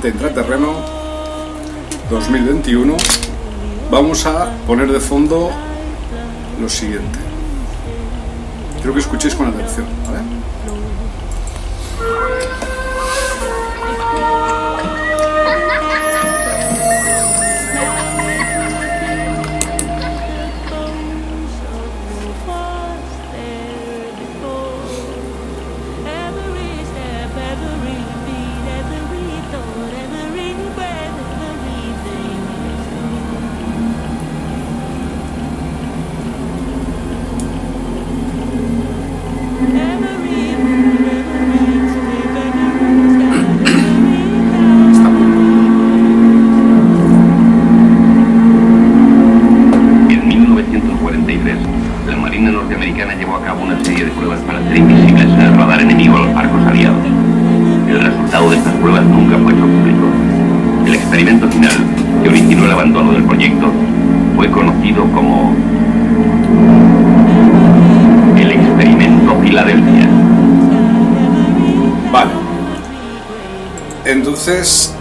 Planeta Intraterreno 2021 vamos a poner de fondo lo siguiente. Quiero que escuchéis con atención.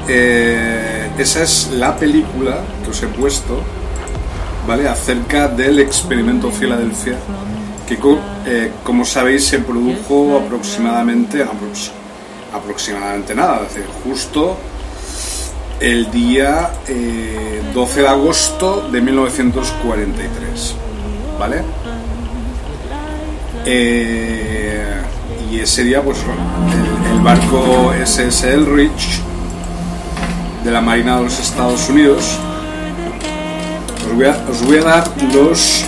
Eh, esa es la película que os he puesto, ¿vale? Acerca del experimento Filadelfia, que eh, como sabéis se produjo aproximadamente, aprox- aproximadamente nada, es decir, justo el día eh, 12 de agosto de 1943, ¿vale? Eh, y ese día, pues el, el barco SS Elrich de la Marina de los Estados Unidos. Os voy a, dar los, eh,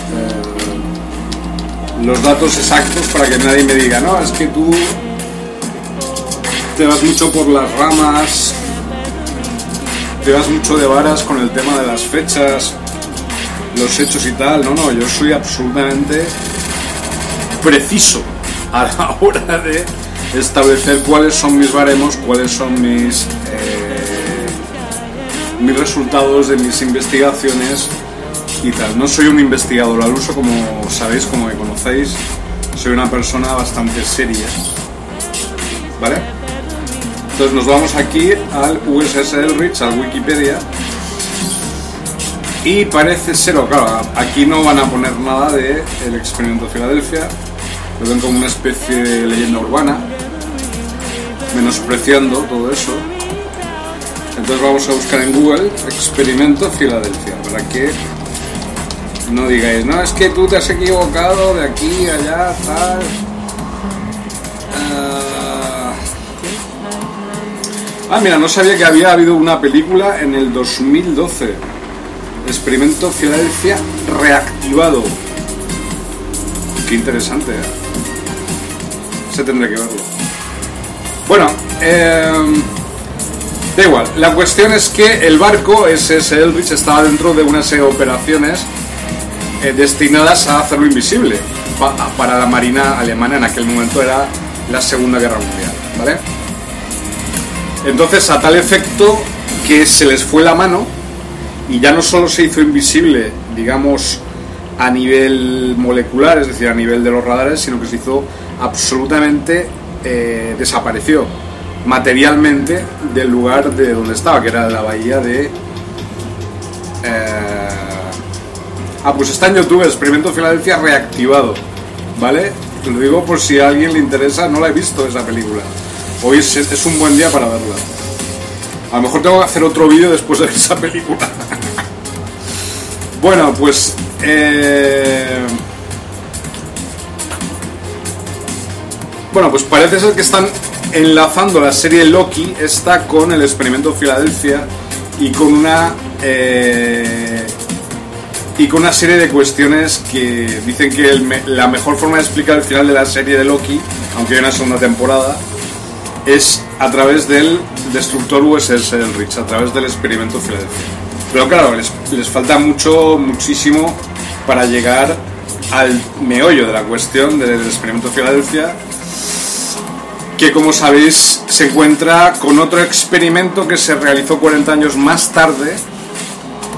los datos exactos para que nadie me diga, no, es que tú te vas mucho por las ramas, te vas mucho de varas con el tema de las fechas, los hechos y tal. No, no, yo soy absolutamente preciso a la hora de establecer cuáles son mis baremos, cuáles son mis, eh, mis resultados de mis investigaciones y tal. No soy un investigador al uso, como sabéis, como me conocéis, soy una persona bastante seria. ¿Vale? Entonces nos vamos aquí al USS Elrich, al Wikipedia. Y parece ser, claro, aquí no van a poner nada de el experimento de Filadelfia, lo ven como una especie de leyenda urbana, menospreciando todo eso. Entonces vamos a buscar en Google experimento Filadelfia, para que no digáis, no, es que tú te has equivocado de aquí, allá, tal. Ah, ah mira, no sabía que había habido una película en el 2012. Experimento Filadelfia reactivado. Qué interesante, ¿eh? Se tendré que verlo. Bueno, eh, da igual. La cuestión es que el barco, SS Elrich, estaba dentro de unas operaciones eh, destinadas a hacerlo invisible para la marina alemana en aquel momento era la Segunda Guerra Mundial, ¿vale? Entonces, a tal efecto que se les fue la mano y ya no solo se hizo invisible, digamos, a nivel molecular, es decir, a nivel de los radares, sino que se hizo absolutamente eh, desapareció materialmente del lugar de donde estaba, que era la bahía de eh, Ah, pues está en YouTube, Experimento Filadelfia reactivado. ¿Vale? Lo digo por si a alguien le interesa, no la he visto esa película. Hoy es, un buen día para verla. A lo mejor tengo que hacer otro vídeo después de esa película. bueno, pues... Eh, bueno, pues parece ser que están enlazando la serie Loki, esta con el experimento Filadelfia y con una... Eh, y con una serie de cuestiones que dicen que la mejor forma de explicar el final de la serie de Loki, aunque hay una segunda temporada, es a través del destructor USS Elrich, a través del experimento Filadelfia. Pero claro, les, les falta mucho, muchísimo para llegar al meollo de la cuestión del experimento Filadelfia, que como sabéis se encuentra con otro experimento que se realizó 40 años más tarde,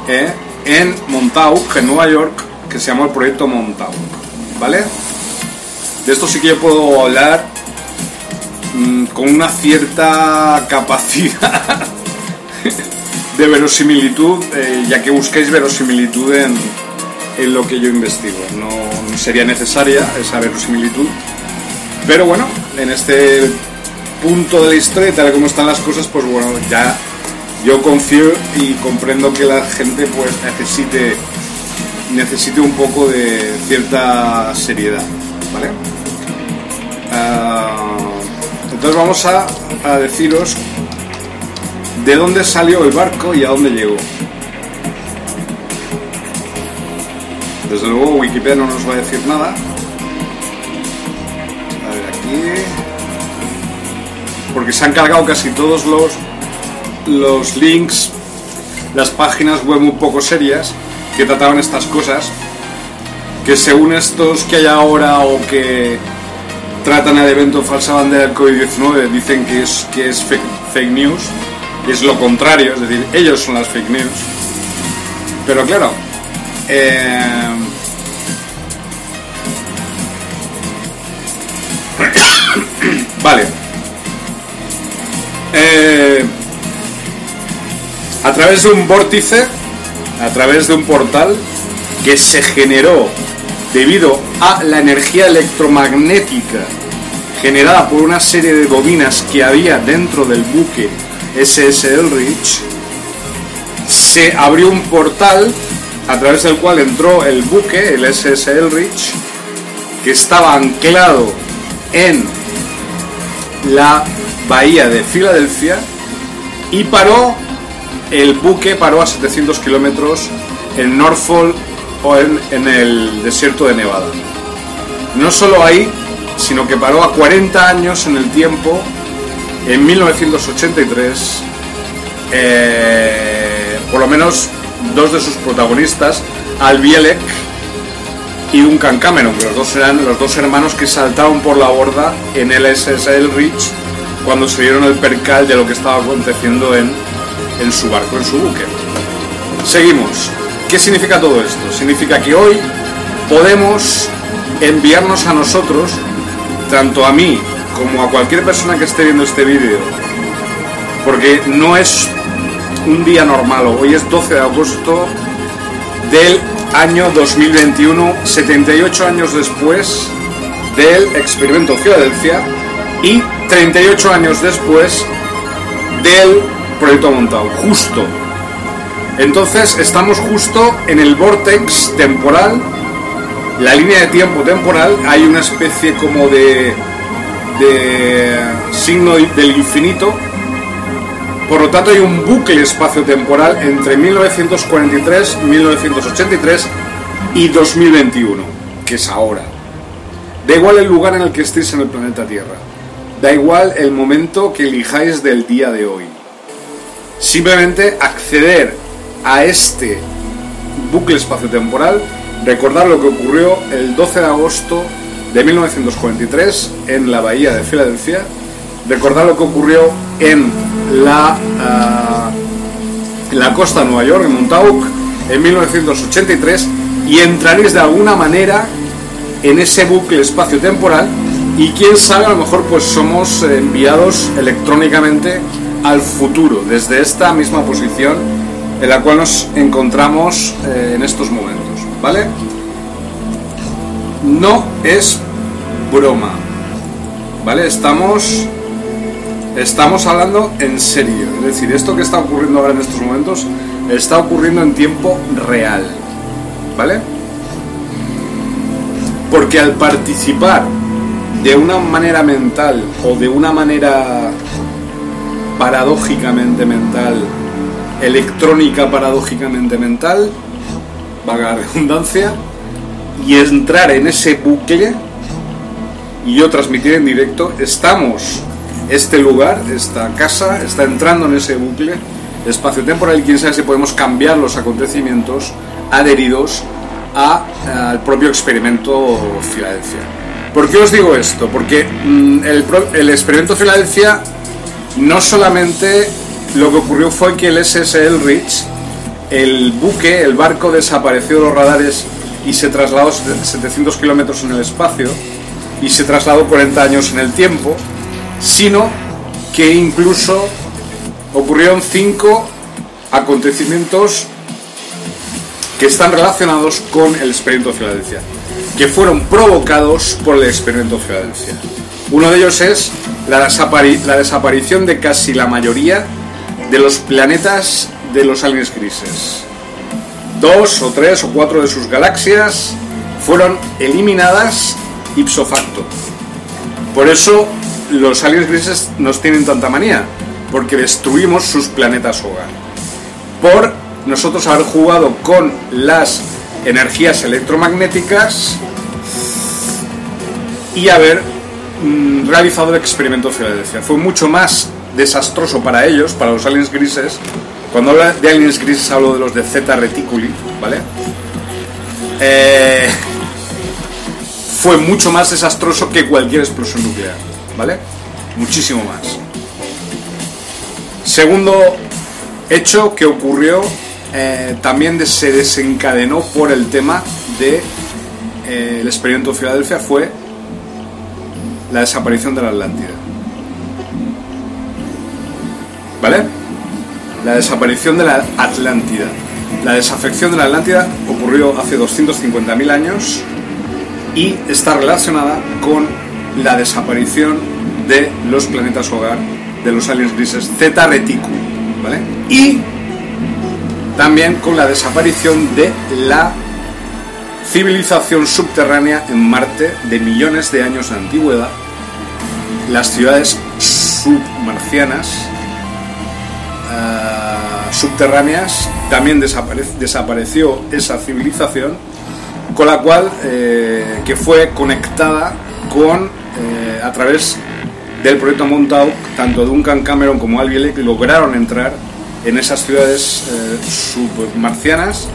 ¿eh? en Montauk, en Nueva York, que se llama el proyecto Montauk. ¿Vale? De esto sí que yo puedo hablar mm, con una cierta capacidad de verosimilitud, eh, ya que busquéis verosimilitud en, en, lo que yo investigo. No sería necesaria esa verosimilitud, pero bueno, en este punto de la historia, tal como están las cosas, pues bueno, ya yo confío y comprendo que la gente pues necesite necesite un poco de cierta seriedad vale ah, entonces vamos a, a, deciros de dónde salió el barco y a dónde llegó. Desde luego Wikipedia no nos va a decir nada porque se han cargado casi todos los los links, las páginas web un poco serias que trataban estas cosas, que según estos que hay ahora o que tratan el evento falsa bandera del COVID-19 dicen que es, que es fake, news, es lo contrario, es decir, ellos son las fake news. Pero claro, eh, vale. Eh, a través de un vórtice, a través de un portal que se generó debido a la energía electromagnética generada por una serie de bobinas que había dentro del buque SS Elrich, se abrió un portal a través del cual entró el buque, el SS Elrich, que estaba anclado en la bahía de Filadelfia y paró el buque paró a 700 kilómetros en Norfolk o en, el desierto de Nevada. No solo ahí, sino que paró a 40 años en el tiempo, en 1983, eh, por lo menos dos de sus protagonistas, Al Bielek y Duncan Cameron, que los dos eran los dos hermanos que saltaron por la borda en el SSL Rich cuando se dieron el percal de lo que estaba aconteciendo en, en su barco, en su buque. Seguimos. ¿Qué significa todo esto? Significa que hoy podemos enviarnos a nosotros, tanto a mí como a cualquier persona que esté viendo este vídeo, porque no es un día normal, hoy es 12 de agosto del año 2021, 78 años después del experimento Filadelfia y 38 años después del proyecto montado, justo. Entonces estamos justo en el vortex temporal, la línea de tiempo temporal, hay una especie como de, de signo del infinito, por lo tanto hay un bucle espacio-temporal entre 1943, 1983 y 2021, que es ahora. Da igual el lugar en el que estéis en el planeta Tierra. Da igual el momento que elijáis del día de hoy. Simplemente acceder a este bucle espacio-temporal, recordar lo que ocurrió el 12 de agosto de 1943 en la bahía de Filadelfia, recordar lo que ocurrió en la, en la costa de Nueva York, en Montauk, en 1983, y entraréis de alguna manera en ese bucle espacio-temporal y quién sabe, a lo mejor pues somos enviados electrónicamente al futuro, desde esta misma posición en la cual nos encontramos eh, en estos momentos, ¿vale? No es broma, ¿vale? Estamos, estamos hablando en serio, es decir, esto que está ocurriendo ahora en estos momentos está ocurriendo en tiempo real, ¿vale? Porque al participar de una manera mental o de una manera paradójicamente mental, electrónica paradójicamente mental, vaga redundancia, y entrar en ese bucle y yo transmitir en directo, estamos, este lugar, esta casa, está entrando en ese bucle espacio-temporal y quién sabe si podemos cambiar los acontecimientos adheridos a, al propio experimento Filadelfia. ¿Por qué os digo esto? Porque mm, el, experimento Filadelfia no solamente lo que ocurrió fue que el SSL Rich, el buque, el barco desapareció de los radares y se trasladó 700 kilómetros en el espacio y se trasladó 40 años en el tiempo, sino que incluso ocurrieron cinco acontecimios que están relacionados con el experimento Filadelfia, que fueron provocados por el experimento Filadelfia. Uno de ellos es la, desapari- la desaparición de casi la mayoría de los planetas de los aliens grises. Dos o tres o cuatro de sus galaxias fueron eliminadas ipso facto. Por eso los aliens grises nos tienen tanta manía, porque destruimos sus planetas hogar. Por nosotros haber jugado con las energías electromagnéticas y haber mm, realizado el experimento Filadelfia. Fue mucho más desastroso para ellos, para los aliens grises. Cuando hablo de aliens grises hablo de los de Zeta Reticuli, ¿vale? Eh, fue mucho más desastroso que cualquier explosión nuclear, ¿vale? Muchísimo más. Segundo hecho que ocurrió eh, también de- se desencadenó por el tema de eh, experimento Filadelfia fue la desaparición de la Atlántida. ¿Vale? La desaparición de la Atlántida. La desafección de la Atlántida ocurrió hace 250.000 años y está relacionada con la desaparición de los planetas hogar de los aliens grises Zeta Reticuli, ¿vale? Y también con la desaparición de la civilización subterránea en Marte de millones de años de antigüedad, las ciudades submarcianas ah, subterráneas, también desapare- desapareció esa civilización, con la cual eh, que fue conectada con eh, a través del proyecto Montauk, tanto Duncan Cameron como Al Bielek lograron entrar en esas ciudades eh, submarcianas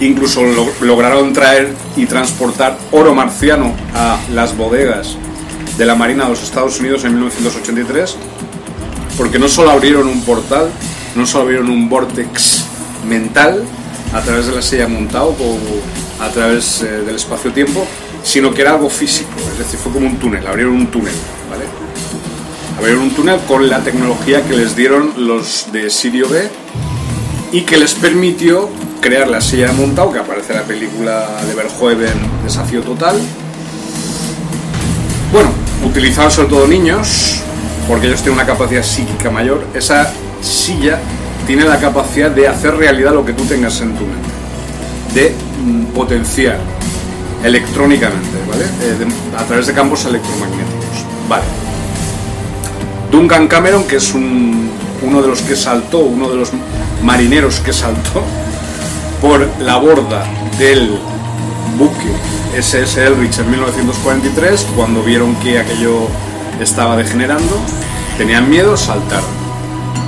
Incluso lo- lograron traer y transportar oro marciano a las bodegas de la Marina de los Estados Unidos en 1983, porque no solo abrieron un portal, no solo abrieron un vortex mental a través de la silla montado o a través eh, del espacio-tiempo, sino que era algo físico, es decir, fue como un túnel, abrieron un túnel, ¿vale? Abrieron un túnel con la tecnología que les dieron los de Sirio B y que les permitió crear la silla de montado que aparece en la película de Verhoeven Desafío Total. Bueno, utilizaban sobre todo niños, porque ellos tienen una capacidad psíquica mayor. Esa silla tiene la capacidad de hacer realidad lo que tú tengas en tu mente, de mm, potenciar electrónicamente, ¿vale? Eh, a través de campos electromagnéticos. Vale. Duncan Cameron, que es un- uno de los que saltó, uno de los marineros que saltó por la borda del buque SS Elrich en 1943, cuando vieron que aquello estaba degenerando, tenían miedo, saltaron.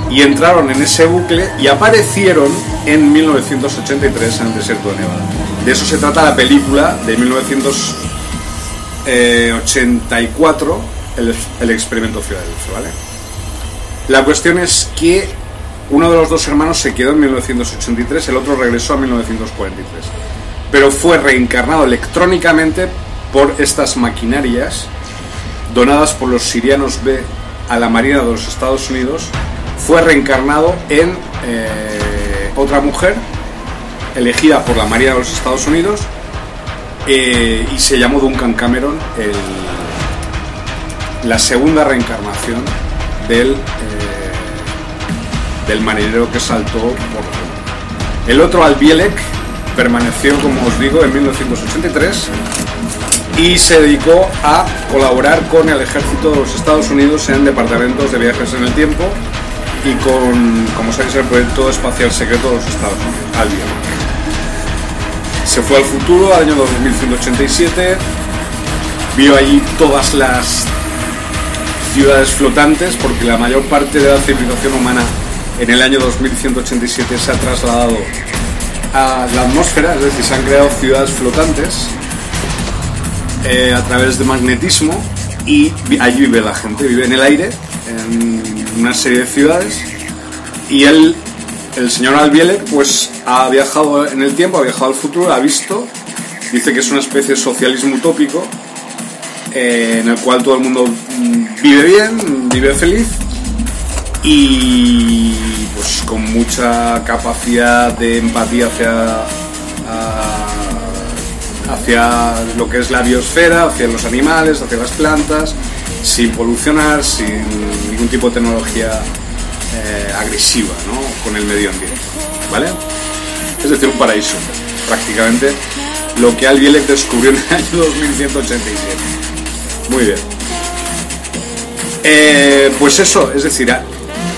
Y entraron en ese bucle y aparecieron en 1983 en el desierto de Nevada. De eso se trata la película de 1984, el, experimento Filadelfia, ¿vale? La cuestión es que uno de los dos hermanos se quedó en 1983, el otro regresó a 1943. Pero fue reencarnado electrónicamente por estas maquinarias donadas por los sirianos B a la Marina de los Estados Unidos. Fue reencarnado en eh, otra mujer elegida por la Marina de los Estados Unidos eh, y se llamó Duncan Cameron la segunda reencarnación del, eh, del marinero que saltó por el otro Albielek permaneció como os digo en 1983 y se dedicó a colaborar con el ejército de los Estados Unidos en departamentos de viajes en el tiempo y con, como sabéis, el proyecto espacial secreto de los Estados Unidos, Albielek. Se fue al futuro, al año 2187, vio allí todas las ciudades flotantes, porque la mayor parte de la civilización humana en el año 2187 se ha trasladado a la atmósfera, es decir, se han creado ciudades flotantes eh, a través de magnetismo y allí vive la gente, vive en el aire, en una serie de ciudades y él, el señor Albielek, pues ha viajado en el tiempo, ha viajado al futuro, ha visto, dice que es una especie de socialismo utópico eh, en el cual todo el mundo mm, vive bien, vive feliz y pues con mucha capacidad de empatía hacia hacia lo que es la biosfera, hacia los animales, hacia las plantas, sin polucionar, sin ningún tipo de tecnología eh, agresiva ¿no? con el medio ambiente. ¿Vale? Es decir, un paraíso, prácticamente lo que Albielek descubrió en el año 2187. Muy bien. Eh, pues eso, es decir,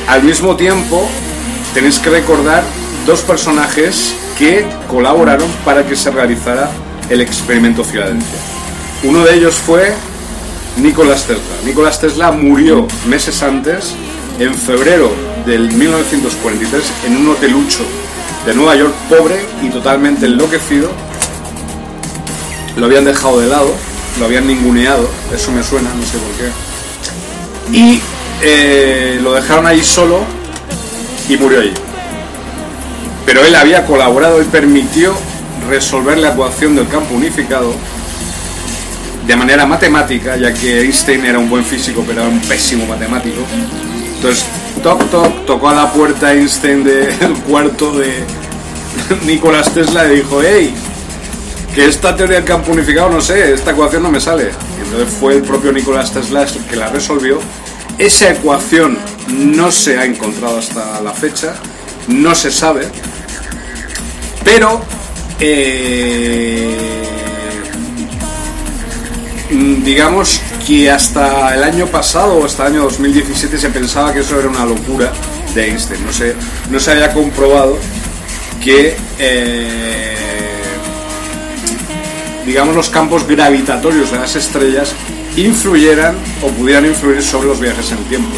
al mismo tiempo tenéis que recordar dos personajes que colaboraron para que se realizara el experimento Filadelfia. Uno de ellos fue Nicolás Tesla. Nicolás Tesla murió meses antes, en febrero del 1943, en un hotelucho de Nueva York, pobre y totalmente enloquecido. Lo habían dejado de lado, lo habían ninguneado, eso me suena, no sé por qué. Y eh, lo dejaron ahí solo y murió allí. Pero él había colaborado y permitió resolver la ecuación del campo unificado de manera matemática, ya que Einstein era un buen físico, pero era un pésimo matemático. Entonces, toc toc, tocó a la puerta Einstein del cuarto de Nicolás Tesla y dijo, hey, que esta teoría del campo unificado, no sé, esta ecuación no me sale. Y entonces fue el propio Nicolás Tesla el que la resolvió. Esa ecuación no se ha encontrado hasta la fecha, no se sabe, pero eh, digamos que hasta el año pasado o hasta el año 2017 se pensaba que eso era una locura de Einstein. No se, no se había comprobado que eh, digamos los campos gravitatorios de las estrellas influyeran o pudieran influir sobre los viajes en el tiempo.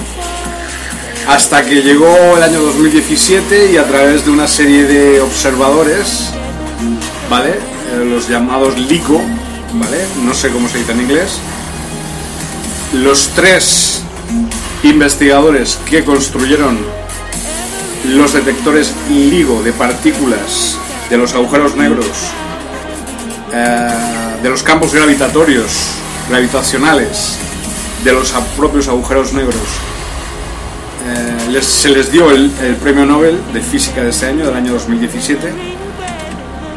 Hasta que llegó el año 2017 y a través de una serie de observadores ¿vale? Eh, los llamados LICO, ¿vale? No sé cómo se dice en inglés. Los tres investigadores que construyeron los detectores LIGO de partículas de los agujeros negros, eh, de los campos gravitatorios, gravitacionales, de los propios agujeros negros, eh, se les dio el, premio Nobel de Física de ese año, del año 2017,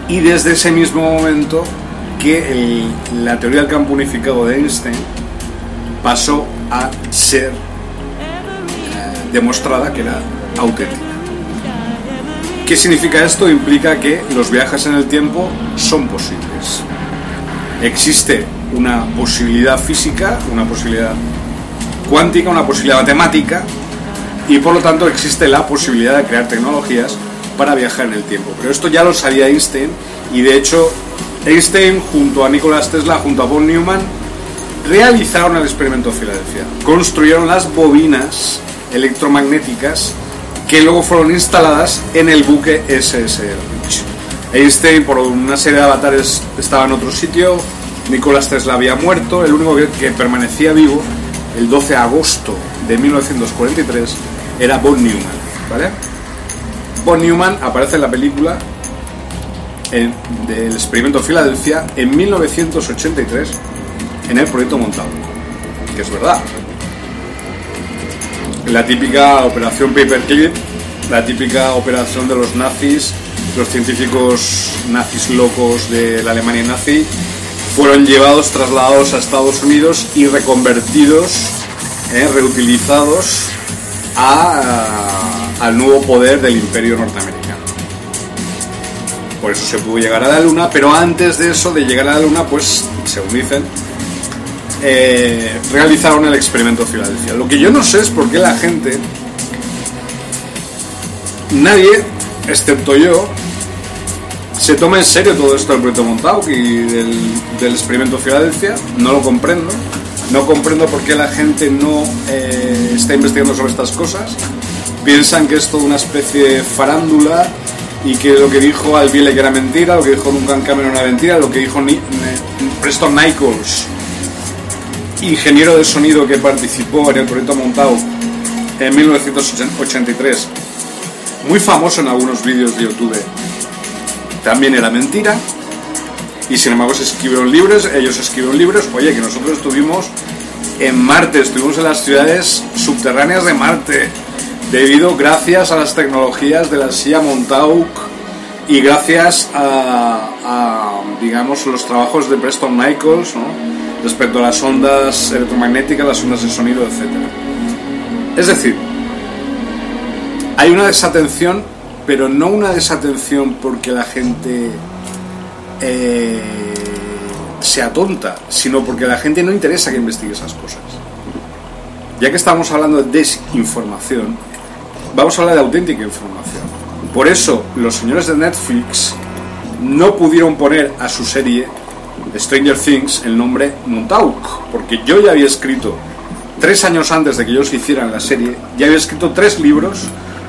y desde ese mismo momento que la teoría del campo unificado de Einstein pasó a ser eh, demostrada que era auténtica. ¿Qué significa esto? Implica que los viajes en el tiempo son posibles. Existe una posibilidad física, una posibilidad cuántica, una posibilidad matemática y por lo tanto existe la posibilidad de crear tecnologías para viajar en el tiempo. Pero esto ya lo sabía Einstein y de hecho Einstein junto a Nikola Tesla, junto a von Neumann, realizaron el experimento de Filadelfia. Construyeron las bobinas electromagnéticas que luego fueron instaladas en el buque SSR Einstein por una serie de avatares estaba en otro sitio, Nikola Tesla había muerto, el único que, que permanecía vivo el 12 de agosto de 1943 era Von Neumann, ¿vale? Von Neumann aparece en la película del experimento Filadelfia en 1983 en el proyecto montado, que es verdad. La típica operación Paperclip, la típica operación de los nazis, los científicos nazis locos de la Alemania nazi, fueron llevados, trasladados a Estados Unidos y reconvertidos, eh, reutilizados al nuevo poder del imperio norteamericano. Por eso se pudo llegar a la luna, pero antes de eso, de llegar a la luna, pues, según dicen, eh, realizaron el experimento Filadelfia. Lo que yo no sé es por qué la gente, nadie, excepto yo, se toma en serio todo esto del proyecto Montauk y del, del experimento Filadelfia. No lo comprendo. No comprendo por qué la gente no eh, está investigando sobre estas cosas. Piensan que es toda una especie de farándula y que lo que dijo Albiele que era mentira, lo que dijo Duncan Cameron era mentira, lo que dijo Preston Nichols, ingeniero de sonido que participó en el proyecto Montauk en 1983, muy famoso en algunos vídeos de YouTube, también era mentira. Y sin embargo se escribieron libros, ellos escribieron libros, oye, que nosotros estuvimos en Marte, estuvimos en las ciudades subterráneas de Marte, debido, gracias a las tecnologías de la silla Montauk y gracias a, digamos, los trabajos de Preston Michaels, respecto a las ondas electromagnéticas, las ondas de sonido, etc. Es decir, hay una desatención, pero no una desatención porque la gente eh, sea tonta, sino porque la gente no interesa que investigue esas cosas. Ya que estamos hablando de desinformación, vamos a hablar de auténtica información. Por eso los señores de Netflix no pudieron poner a su serie Stranger Things el nombre Montauk, porque yo ya había escrito, tres años antes de que ellos hicieran la serie, ya había escrito tres libros,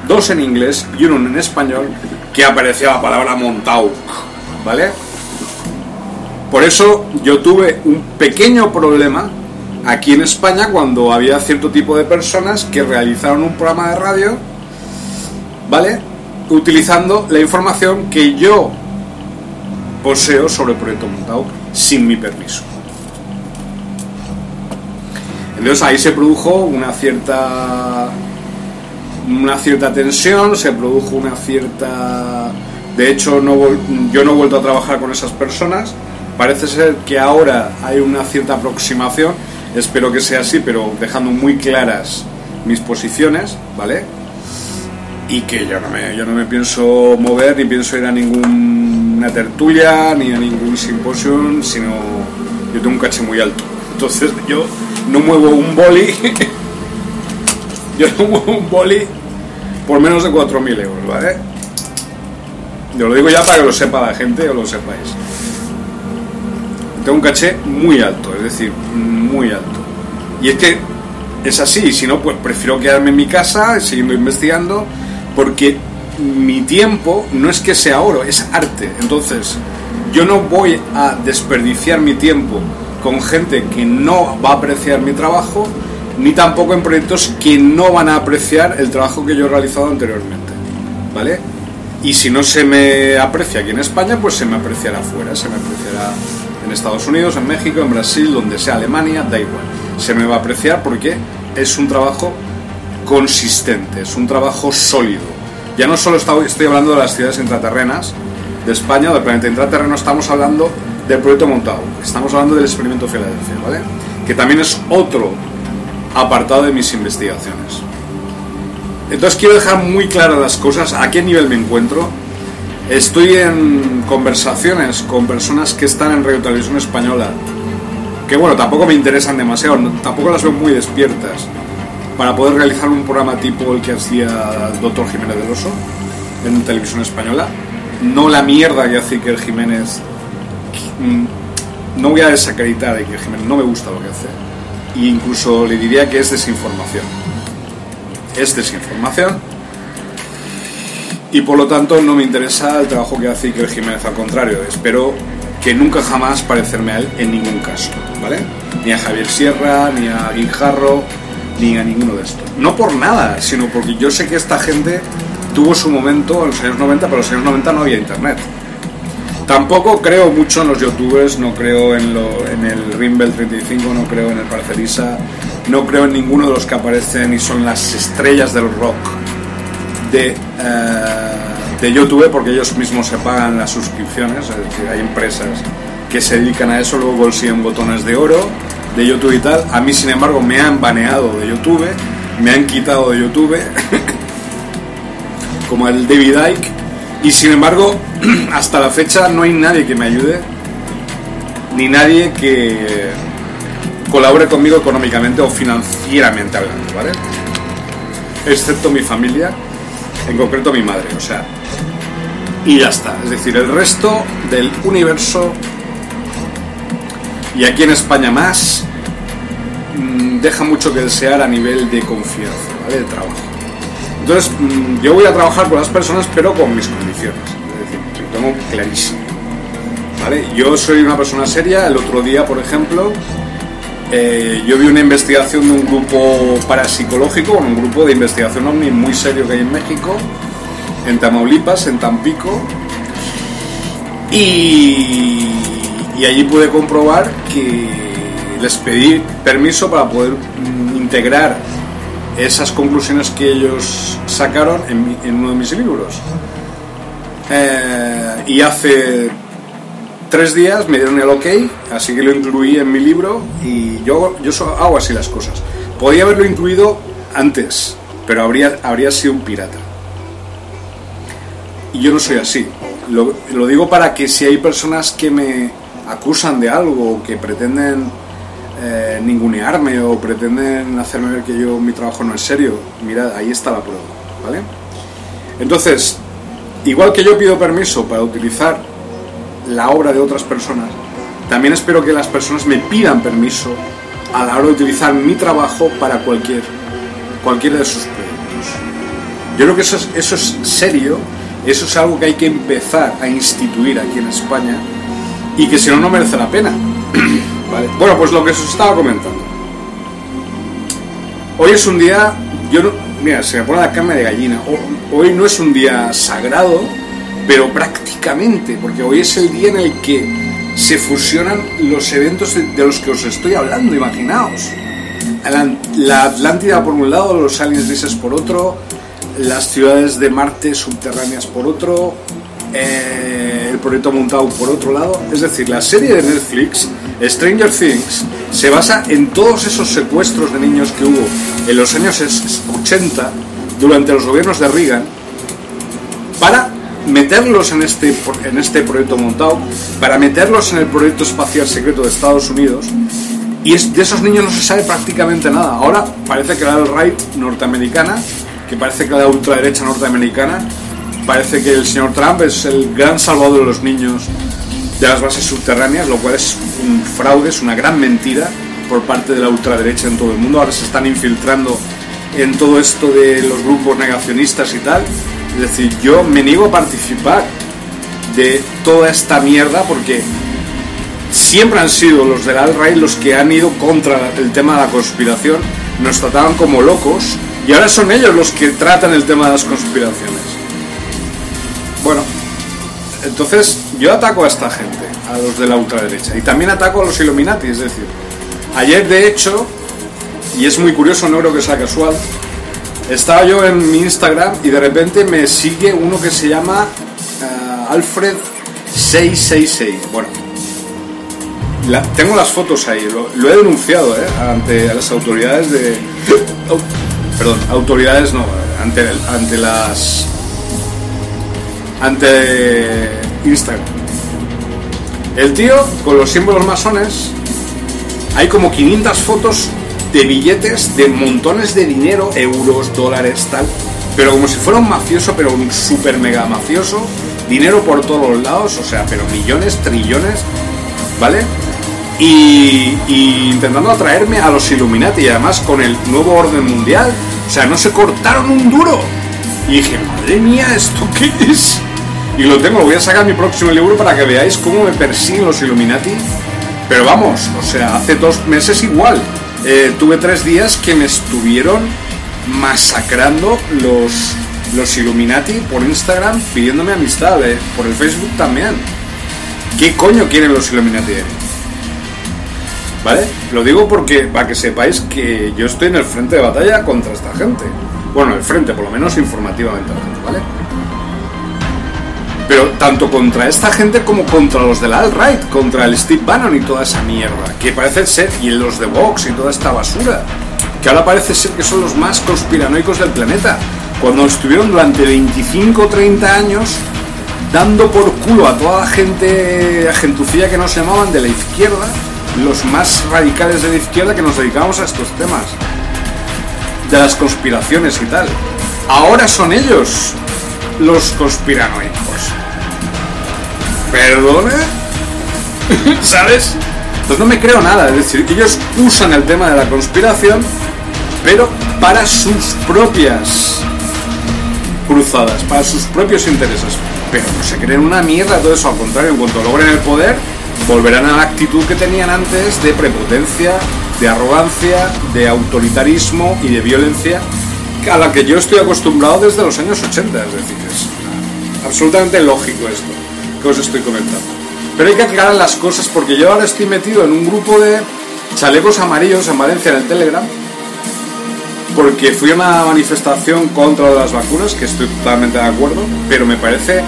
dos en inglés y uno en español, que aparecía la palabra Montauk, ¿vale? Por eso yo tuve un pequeño problema aquí en España cuando había cierto tipo de personas que realizaron un programa de radio, ¿vale? Utilizando la información que yo poseo sobre el proyecto Montauk sin mi permiso. Entonces ahí se produjo una cierta una cierta tensión, se produjo una cierta de hecho no, yo no he vuelto a trabajar con esas personas Parece ser que ahora hay una cierta aproximación, espero que sea así, pero dejando muy claras mis posiciones, ¿vale? Y que yo no me, yo no me pienso mover ni pienso ir a ninguna tertulia ni a ningún simposio, sino yo tengo un caché muy alto. Entonces yo no muevo un boli, yo no muevo un boli por menos de 4.000 euros, ¿vale? Yo lo digo ya para que lo sepa la gente o lo sepáis tengo un caché muy alto, es decir, muy alto. Y es que es así, si no, pues prefiero quedarme en mi casa siguiendo investigando, porque mi tiempo no es que sea oro, es arte. Entonces, yo no voy a desperdiciar mi tiempo con gente que no va a apreciar mi trabajo, ni tampoco en proyectos que no van a apreciar el trabajo que yo he realizado anteriormente. ¿Vale? Y si no se me aprecia aquí en España, pues se me apreciará afuera, se me apreciará en Estados Unidos, en México, en Brasil, donde sea Alemania, da igual. Se me va a apreciar porque es un trabajo consistente, es un trabajo sólido. Ya no solo estoy hablando de las ciudades intraterrenas de España o del planeta intraterreno, estamos hablando del proyecto montado, estamos hablando del experimento Filadelfia, ¿vale? Que también es otro apartado de mis investigaciones. Entonces quiero dejar muy claras las cosas, a qué nivel me encuentro. Estoy en conversaciones con personas que están en Radio Televisión Española, que bueno, tampoco me interesan demasiado, tampoco las veo muy despiertas, para poder realizar un programa tipo el que hacía doctor Jiménez del Oso en Televisión Española. No la mierda que hace Iker Jiménez. No voy a desacreditar a Iker Jiménez, no me gusta lo que hace. E incluso le diría que es desinformación es desinformación y por lo tanto no me interesa el trabajo que hace Iker Jiménez, al contrario, espero que nunca jamás parecerme a él en ningún caso, ¿vale? Ni a Javier Sierra, ni a Guijarro, ni a ninguno de estos. No por nada, sino porque yo sé que esta gente tuvo su momento en los años 90, pero en los años 90 no había internet. Tampoco creo mucho en los youtubers, no creo en, lo, en el Rimbel 35, no creo en el Parcelisa, no creo en ninguno de los que aparecen y son las estrellas del rock de, eh, de YouTube porque ellos mismos se pagan las suscripciones, es decir, hay empresas que se dedican a eso, luego consiguen botones de oro de YouTube y tal. A mí, sin embargo, me han baneado de YouTube, me han quitado de YouTube, como el David Icke, y sin embargo, hasta la fecha no hay nadie que me ayude, ni nadie que colabore conmigo económicamente o financieramente hablando, ¿vale? Excepto mi familia, en concreto mi madre, o sea. Y ya está. Es decir, el resto del universo, y aquí en España más, mm, deja mucho que desear a nivel de confianza, ¿vale? De trabajo. Entonces, mm, yo voy a trabajar con las personas, pero con mis condiciones. Es decir, lo tengo clarísimo. ¿Vale? Yo soy una persona seria. El otro día, por ejemplo, eh, yo vi una investigación de un grupo parapsicológico, un grupo de investigación OVNI muy serio que hay en México, en Tamaulipas, en Tampico, y, y allí pude comprobar que les pedí permiso para poder integrar esas conclusiones que ellos sacaron en, uno de mis libros. Eh, y hace tres días me dieron el ok, así que lo incluí en mi libro y yo, yo hago así las cosas. Podía haberlo incluido antes, pero habría, habría sido un pirata. Y yo no soy así. Lo, lo digo para que si hay personas que me acusan de algo, que pretenden eh, ningunearme o pretenden hacerme ver que yo mi trabajo no es serio, mirad, ahí está la prueba, ¿vale? Entonces, igual que yo pido permiso para utilizar la obra de otras personas, también espero que las personas me pidan permiso a la hora de utilizar mi trabajo para cualquier, cualquiera de sus proyectos. Yo creo que eso es, eso es serio, eso es algo que hay que empezar a instituir aquí en España y que si no, no merece la pena. Bueno, pues lo que os estaba comentando. Hoy es un día, yo no, mira, se me pone la carne de gallina. Hoy no es un día sagrado, pero prácticamente, porque hoy es el día en el que se fusionan los eventos de, los que os estoy hablando, imaginaos. La, Atlántida por un lado, los aliens grises por otro, las ciudades de Marte subterráneas por otro, eh, proyecto montado por otro lado. Es decir, la serie de Netflix, Stranger Things, se basa en todos esos secuestros de niños que hubo en los años 80 durante los gobiernos de Reagan para meterlos en este, en este proyecto montado, para meterlos en el proyecto espacial secreto de Estados Unidos. Y de esos niños no se sabe prácticamente nada. Ahora parece que la del right norteamericana, que parece que la ultraderecha norteamericana, parece que el señor Trump es el gran salvador de los niños de las bases subterráneas, lo cual es un fraude, es una gran mentira por parte de la ultraderecha en todo el mundo. Ahora se están infiltrando en todo esto de los grupos negacionistas y tal. Es decir, yo me niego a participar de toda esta mierda porque siempre han sido los del alt-right los que han ido contra el tema de la conspiración, nos trataban como locos y ahora son ellos los que tratan el tema de las conspiraciones. Bueno, entonces yo ataco a esta gente, a los de la ultraderecha, y también ataco a los Illuminati, es decir, ayer de hecho, y es muy curioso, no creo que sea casual, estaba yo en mi Instagram y de repente me sigue uno que se llama uh, Alfred666. Bueno, la, tengo las fotos ahí, lo, he denunciado ¿eh? ante las autoridades de. Perdón, autoridades no, ante, ante las. Ante Instagram. El tío, con los símbolos masones, hay como 500 fotos de billetes de montones de dinero, euros, dólares, tal, pero como si fuera un mafioso, pero un super mega mafioso, dinero por todos los lados, o sea, pero millones, trillones, ¿vale? Y, y intentando atraerme a los Illuminati, y además con el nuevo orden mundial, o sea, no se cortaron un duro. Y dije, madre mía, ¿esto qué es? Y lo tengo, voy a sacar mi próximo libro para que veáis cómo me persiguen los Illuminati. Pero vamos, o sea, hace dos meses igual. Eh, tuve tres días que me estuvieron masacrando los, los Illuminati por Instagram pidiéndome amistad, eh, por el Facebook también. ¿Qué coño quieren los Illuminati? mí? ¿Vale? Lo digo porque para que sepáis que yo estoy en el frente de batalla contra esta gente. Bueno, el frente, por lo menos informativamente ¿vale? Pero tanto contra esta gente como contra los del alt-right, contra el Steve Bannon y toda esa mierda, que parece ser, y los de Vox y toda esta basura, que ahora parece ser que son los más conspiranoicos del planeta, cuando estuvieron durante 25 o 30 años dando por culo a toda la gente, a que nos llamaban de la izquierda, los más radicales de la izquierda que nos dedicamos a estos temas, de las conspiraciones y tal. Ahora son ellos los conspiranoicos. ¿Perdona? ¿Sabes? Pues no me creo nada, es decir, ellos usan el tema de la conspiración, pero para sus propias cruzadas, para sus propios intereses. Pero no se creen una mierda todo eso, al contrario, en cuanto logren el poder, volverán a la actitud que tenían antes de prepotencia, de arrogancia, de autoritarismo y de violencia, a la que yo estoy acostumbrado desde los años 80, es decir, absolutamente lógico esto que os estoy comentando. Pero hay que aclarar las cosas porque yo ahora estoy metido en un grupo de chalecos amarillos en Valencia en el Telegram porque fui a una manifestación contra las vacunas, que estoy totalmente de acuerdo, pero me parece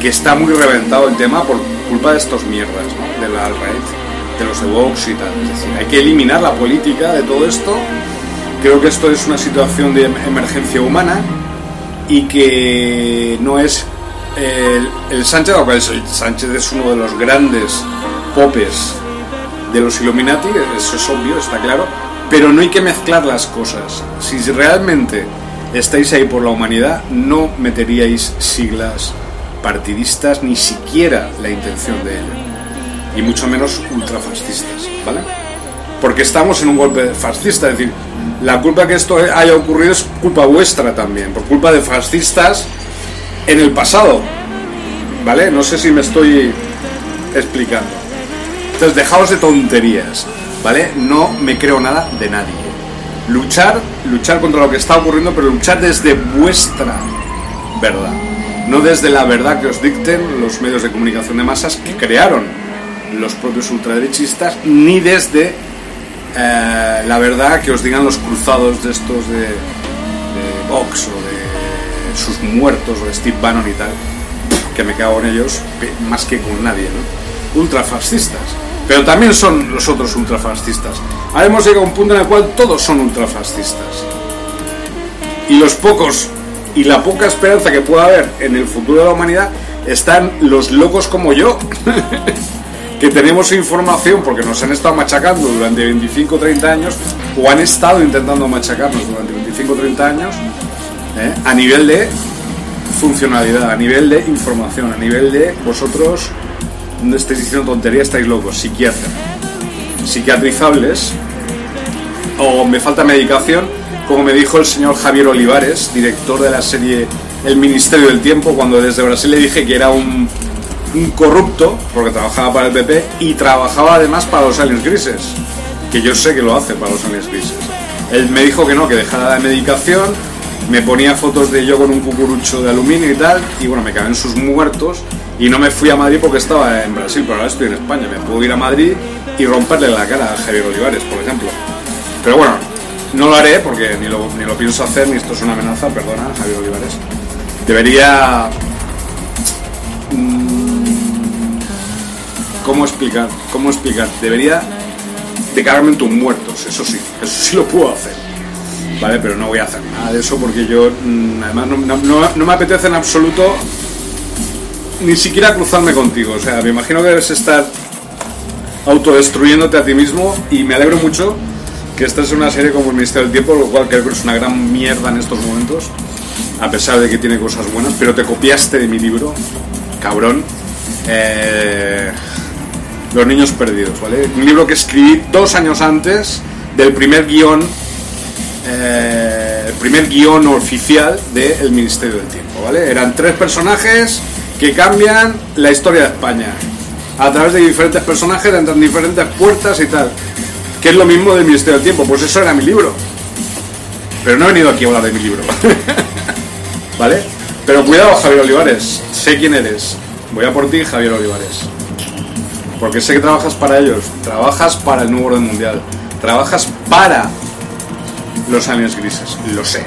que está muy reventado el tema por culpa de estos mierdas, ¿no? de la alt-right, de los de Vox y tal. Es decir, hay que eliminar la política de todo esto. Creo que esto es una situación de emergencia humana y que no es el, Sánchez, Sánchez es uno de los grandes popes de los Illuminati, eso es obvio, está claro, pero no hay que mezclar las cosas. Si realmente estáis ahí por la humanidad, no meteríais siglas partidistas, ni siquiera la intención de ello, y mucho menos ultrafascistas, ¿vale? Porque estamos en un golpe fascista, es decir, la culpa que esto haya ocurrido es culpa vuestra también, por culpa de fascistas en el pasado, ¿vale? No sé si me estoy explicando. Entonces, dejaos de tonterías, ¿vale? No me creo nada de nadie. Luchar, luchar contra lo que está ocurriendo, pero luchar desde vuestra verdad. No desde la verdad que os dicten los medios de comunicación de masas que crearon los propios ultraderechistas, ni desde eh, la verdad que os digan los cruzados de estos de, de Vox o de sus muertos o Steve Bannon y tal, que me cago en ellos más que con nadie, ¿no? Ultrafascistas. Pero también son los otros ultrafascistas. Ahora hemos llegado a un punto en el cual todos son ultrafascistas. Y los pocos y la poca esperanza que pueda haber en el futuro de la humanidad están los locos como yo, que tenemos información porque nos han estado machacando durante 25 o 30 años, o han estado intentando machacarnos durante 25 o 30 años, ¿eh? a nivel de funcionalidad, a nivel de información, a nivel de vosotros no estáis diciendo tontería, estáis locos, psiquiatra, psiquiatrizables, o me falta medicación, como me dijo el señor Javier Olivares, director de la serie El Ministerio del Tiempo, cuando desde Brasil le dije que era un corrupto, porque trabajaba para el PP y trabajaba además para los aliens grises, que yo sé que lo hace para los aliens grises. Él me dijo que no, que dejara la medicación, me ponía fotos de yo con un cucurucho de aluminio y tal, y bueno, me en sus muertos y no me fui a Madrid porque estaba en Brasil, pero ahora estoy en España, me puedo ir a Madrid y romperle la cara a Javier Olivares, por ejemplo. Pero bueno, no lo haré porque ni lo, ni lo pienso hacer, ni esto es una amenaza, perdona, Javier Olivares. Debería... mm, ¿Cómo explicar? ¿Cómo explicar? Debería declararme en tus muertos, eso sí, eso sí lo puedo hacer. Vale, pero no voy a hacer nada de eso porque yo, mm, además, no, me apetece en absoluto ni siquiera cruzarme contigo. O sea, me imagino que debes estar autodestruyéndote a ti mismo y me alegro mucho que estés en una serie como El Ministerio del Tiempo, lo cual creo que es una gran mierda en estos momentos, a pesar de que tiene cosas buenas, pero te copiaste de mi libro, cabrón. Eh, Los niños perdidos, ¿vale? Un libro que escribí dos años antes del primer guion, eh, el primer guion oficial del Ministerio del Tiempo, ¿vale? Eran tres personajes que cambian la historia de España. A través de diferentes personajes entran diferentes puertas y tal. Que es lo mismo del Ministerio del Tiempo, pues eso era mi libro. Pero no he venido aquí a hablar de mi libro. ¿Vale? Pero cuidado, Javier Olivares. Sé quién eres. Voy a por ti, Javier Olivares. Porque sé que trabajas para ellos. Trabajas para el nuevo orden mundial. Trabajas para los años grises. Lo sé.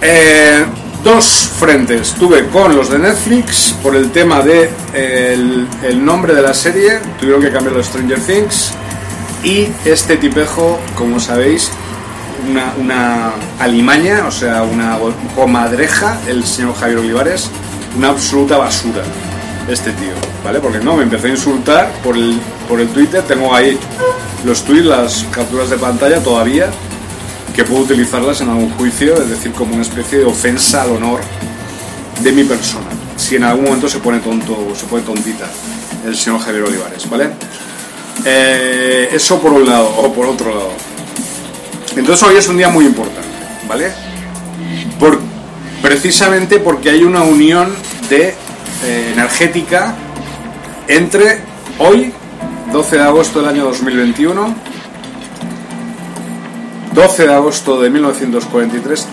Eh, dos frentes. Tuve con los de Netflix por el tema de el, el nombre de la serie. Tuvieron que cambiar los Stranger Things. Y este tipejo, como sabéis, una, una alimaña, o sea, una comadreja, el señor Javier Olivares, una absoluta basura, este tío, ¿vale? Porque no, me empezó a insultar por el, por el Twitter, tengo ahí los tweets, las capturas de pantalla todavía, que puedo utilizarlas en algún juicio, es decir, como una especie de ofensa al honor de mi persona, si en algún momento se pone tonto, se pone tontita el señor Javier Olivares, ¿vale? Eh, eso por un lado, o por otro lado. Entonces hoy es un día muy importante, ¿vale? Por, precisamente porque hay una unión de eh, energética entre hoy, 12 de agosto del año 2021, 12 de agosto de 1943,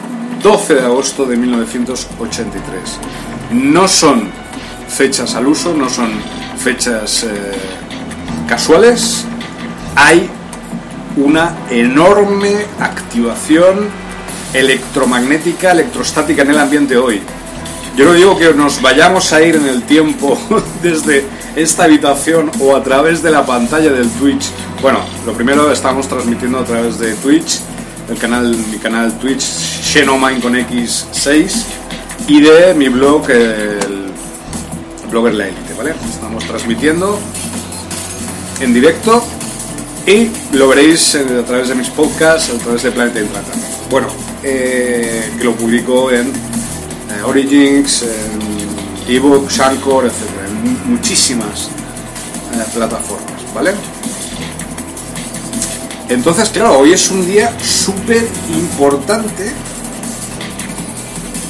12 de agosto de 1983. No son fechas al uso, no son fechas eh, casuales, hay una enorme activación electromagnética, electrostática en el ambiente hoy. Yo no digo que nos vayamos a ir en el tiempo desde esta habitación o a través de la pantalla del Twitch. Bueno, lo primero estamos transmitiendo a través de Twitch, el canal, mi canal Twitch Xenomine con X6 y de mi blog, el Blogger La Elite, ¿vale? Estamos transmitiendo en directo y lo veréis eh, a través de mis podcasts, a través de Planeta Intrata. Bueno, eh, que lo publico en eh, Origins, en ebook, Shankor, etc. Muchísimas eh, plataformas, ¿vale? Entonces, claro, hoy es un día súper importante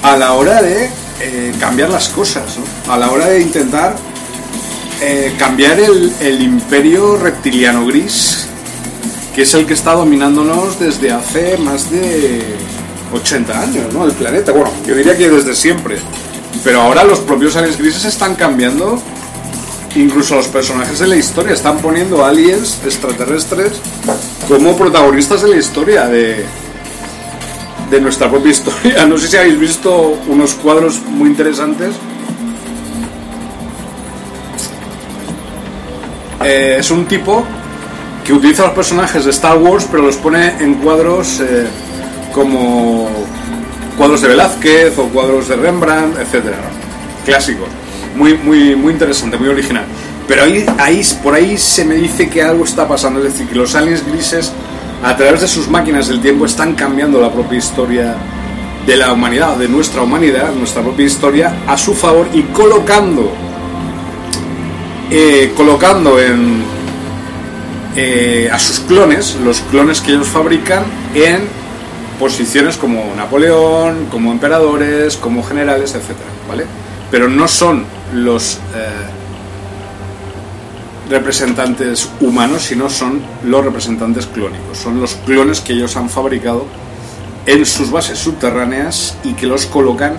a la hora de eh, cambiar las cosas, ¿no? a la hora de intentar eh, cambiar el, el imperio reptiliano gris, que es el que está dominándonos desde hace más de 80 años, ¿no? El planeta. Bueno, yo diría que desde siempre. Pero ahora los propios aliens grises están cambiando. Incluso los personajes de la historia están poniendo aliens extraterrestres como protagonistas de la historia de, de nuestra propia historia. No sé si habéis visto unos cuadros muy interesantes. Eh, es un tipo que utiliza los personajes de Star Wars, pero los pone en cuadros eh, como cuadros de Velázquez o cuadros de Rembrandt, etcétera, clásicos. Muy, muy, muy interesante, muy original. Pero ahí, ahí, por ahí se me dice que algo está pasando, es decir, que los aliens grises, a través de sus máquinas del tiempo, están cambiando la propia historia de la humanidad, de nuestra humanidad, nuestra propia historia, a su favor y colocando, eh, colocando en, eh, a sus clones, los clones que ellos fabrican, en posiciones como Napoleón, como emperadores, como generales, etcétera, ¿vale? Pero no son los eh, representantes humanos, sino son los representantes clónicos. Son los clones que ellos han fabricado en sus bases subterráneas y que los colocan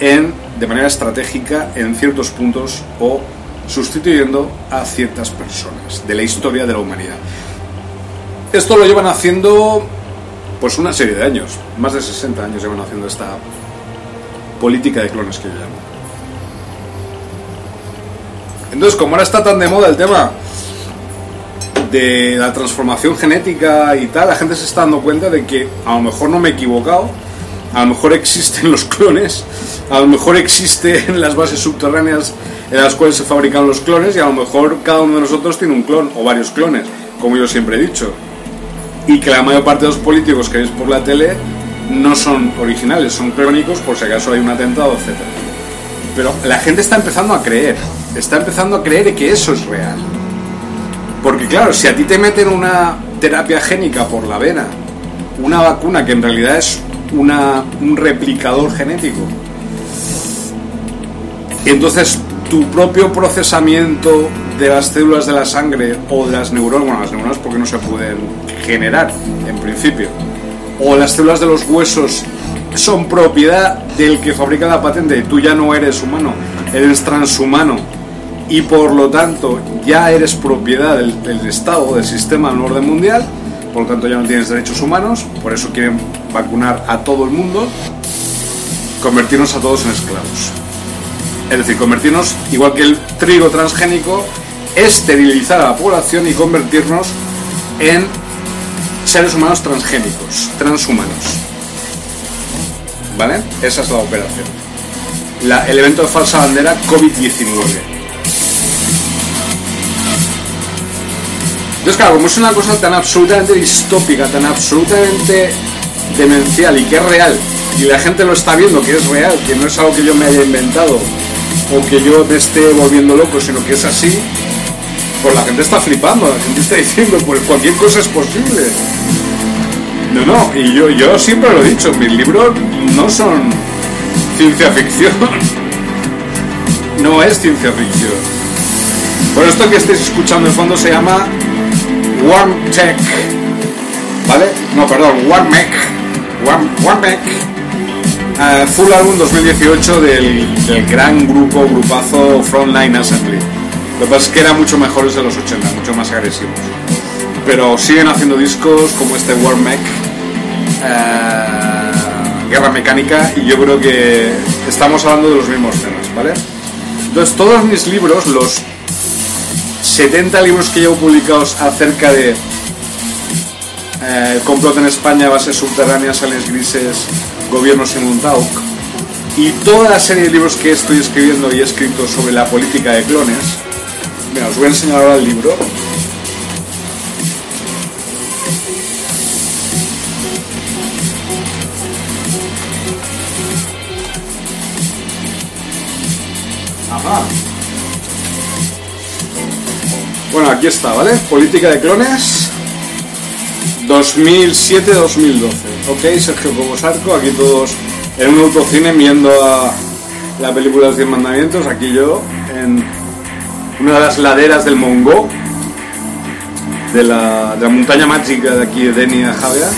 en, de manera estratégica en ciertos puntos o sustituyendo a ciertas personas de la historia de la humanidad. Esto lo llevan haciendo pues una serie de años, más de 60 años llevan haciendo esta política de clones que yo llamo. Entonces, como ahora está tan de moda el tema de la transformación genética y tal, la gente se está dando cuenta de que a lo mejor no me he equivocado, a lo mejor existen los clones, a lo mejor existen las bases subterráneas en las cuales se fabrican los clones y a lo mejor cada uno de nosotros tiene un clon o varios clones, como yo siempre he dicho. Y que la mayor parte de los políticos que veis por la tele no son originales, son clónicos por si acaso hay un atentado, etc. Pero la gente está empezando a creer, está empezando a creer que eso es real. Porque claro, si a ti te meten una terapia génica por la vena, una vacuna que en realidad es una, un replicador genético, entonces tu propio procesamiento de las células de la sangre o de las neuronas, bueno, las neuronas porque no se pueden generar en principio, o las células de los huesos son propiedad del que fabrica la patente, tú ya no eres humano, eres transhumano y por lo tanto ya eres propiedad del, del Estado, del sistema del orden mundial, por lo tanto ya no tienes derechos humanos, por eso quieren vacunar a todo el mundo, convertirnos a todos en esclavos. Es decir, convertirnos, igual que el trigo transgénico, esterilizar a la población y convertirnos en seres humanos transgénicos, transhumanos. ¿Vale? Esa es la operación. El evento de falsa bandera COVID-19. Entonces, claro, como es una cosa tan absolutamente distópica, tan absolutamente demencial y que es real, y la gente lo está viendo que es real, que no es algo que yo me haya inventado o que yo me esté volviendo loco, sino que es así, pues la gente está flipando, la gente está diciendo, pues cualquier cosa es posible. No, no, y yo, yo siempre lo he dicho, mis libros no son ciencia ficción. No es ciencia ficción. Por esto que estáis escuchando en fondo se llama Warm Tech. ¿Vale? No, perdón, Warmec. Warm, Warmec. Eh, full álbum 2018 del, del gran grupo, grupazo Frontline Assembly. Lo que pasa es que eran mucho mejores de los 80, mucho más agresivos. Pero siguen haciendo discos como este Warmec, eh, Guerra Mecánica, y yo creo que estamos hablando de los mismos temas, ¿vale? Entonces, todos mis libros, los 70 libros que llevo publicados acerca de eh, complot en España, bases subterráneas, sales grises, gobiernos en Montauk, y toda la serie de libros que estoy escribiendo y he escrito sobre la política de clones, os voy a enseñar ahora el libro. Ajá. Bueno, aquí está, ¿vale? Política de clones 2007-2012. Ok, Sergio Cobosarco, aquí todos en un autocine viendo a la película Los Diez Mandamientos, aquí yo en una de las laderas del Mongo, de la, de la montaña mágica de aquí de Denia Javier.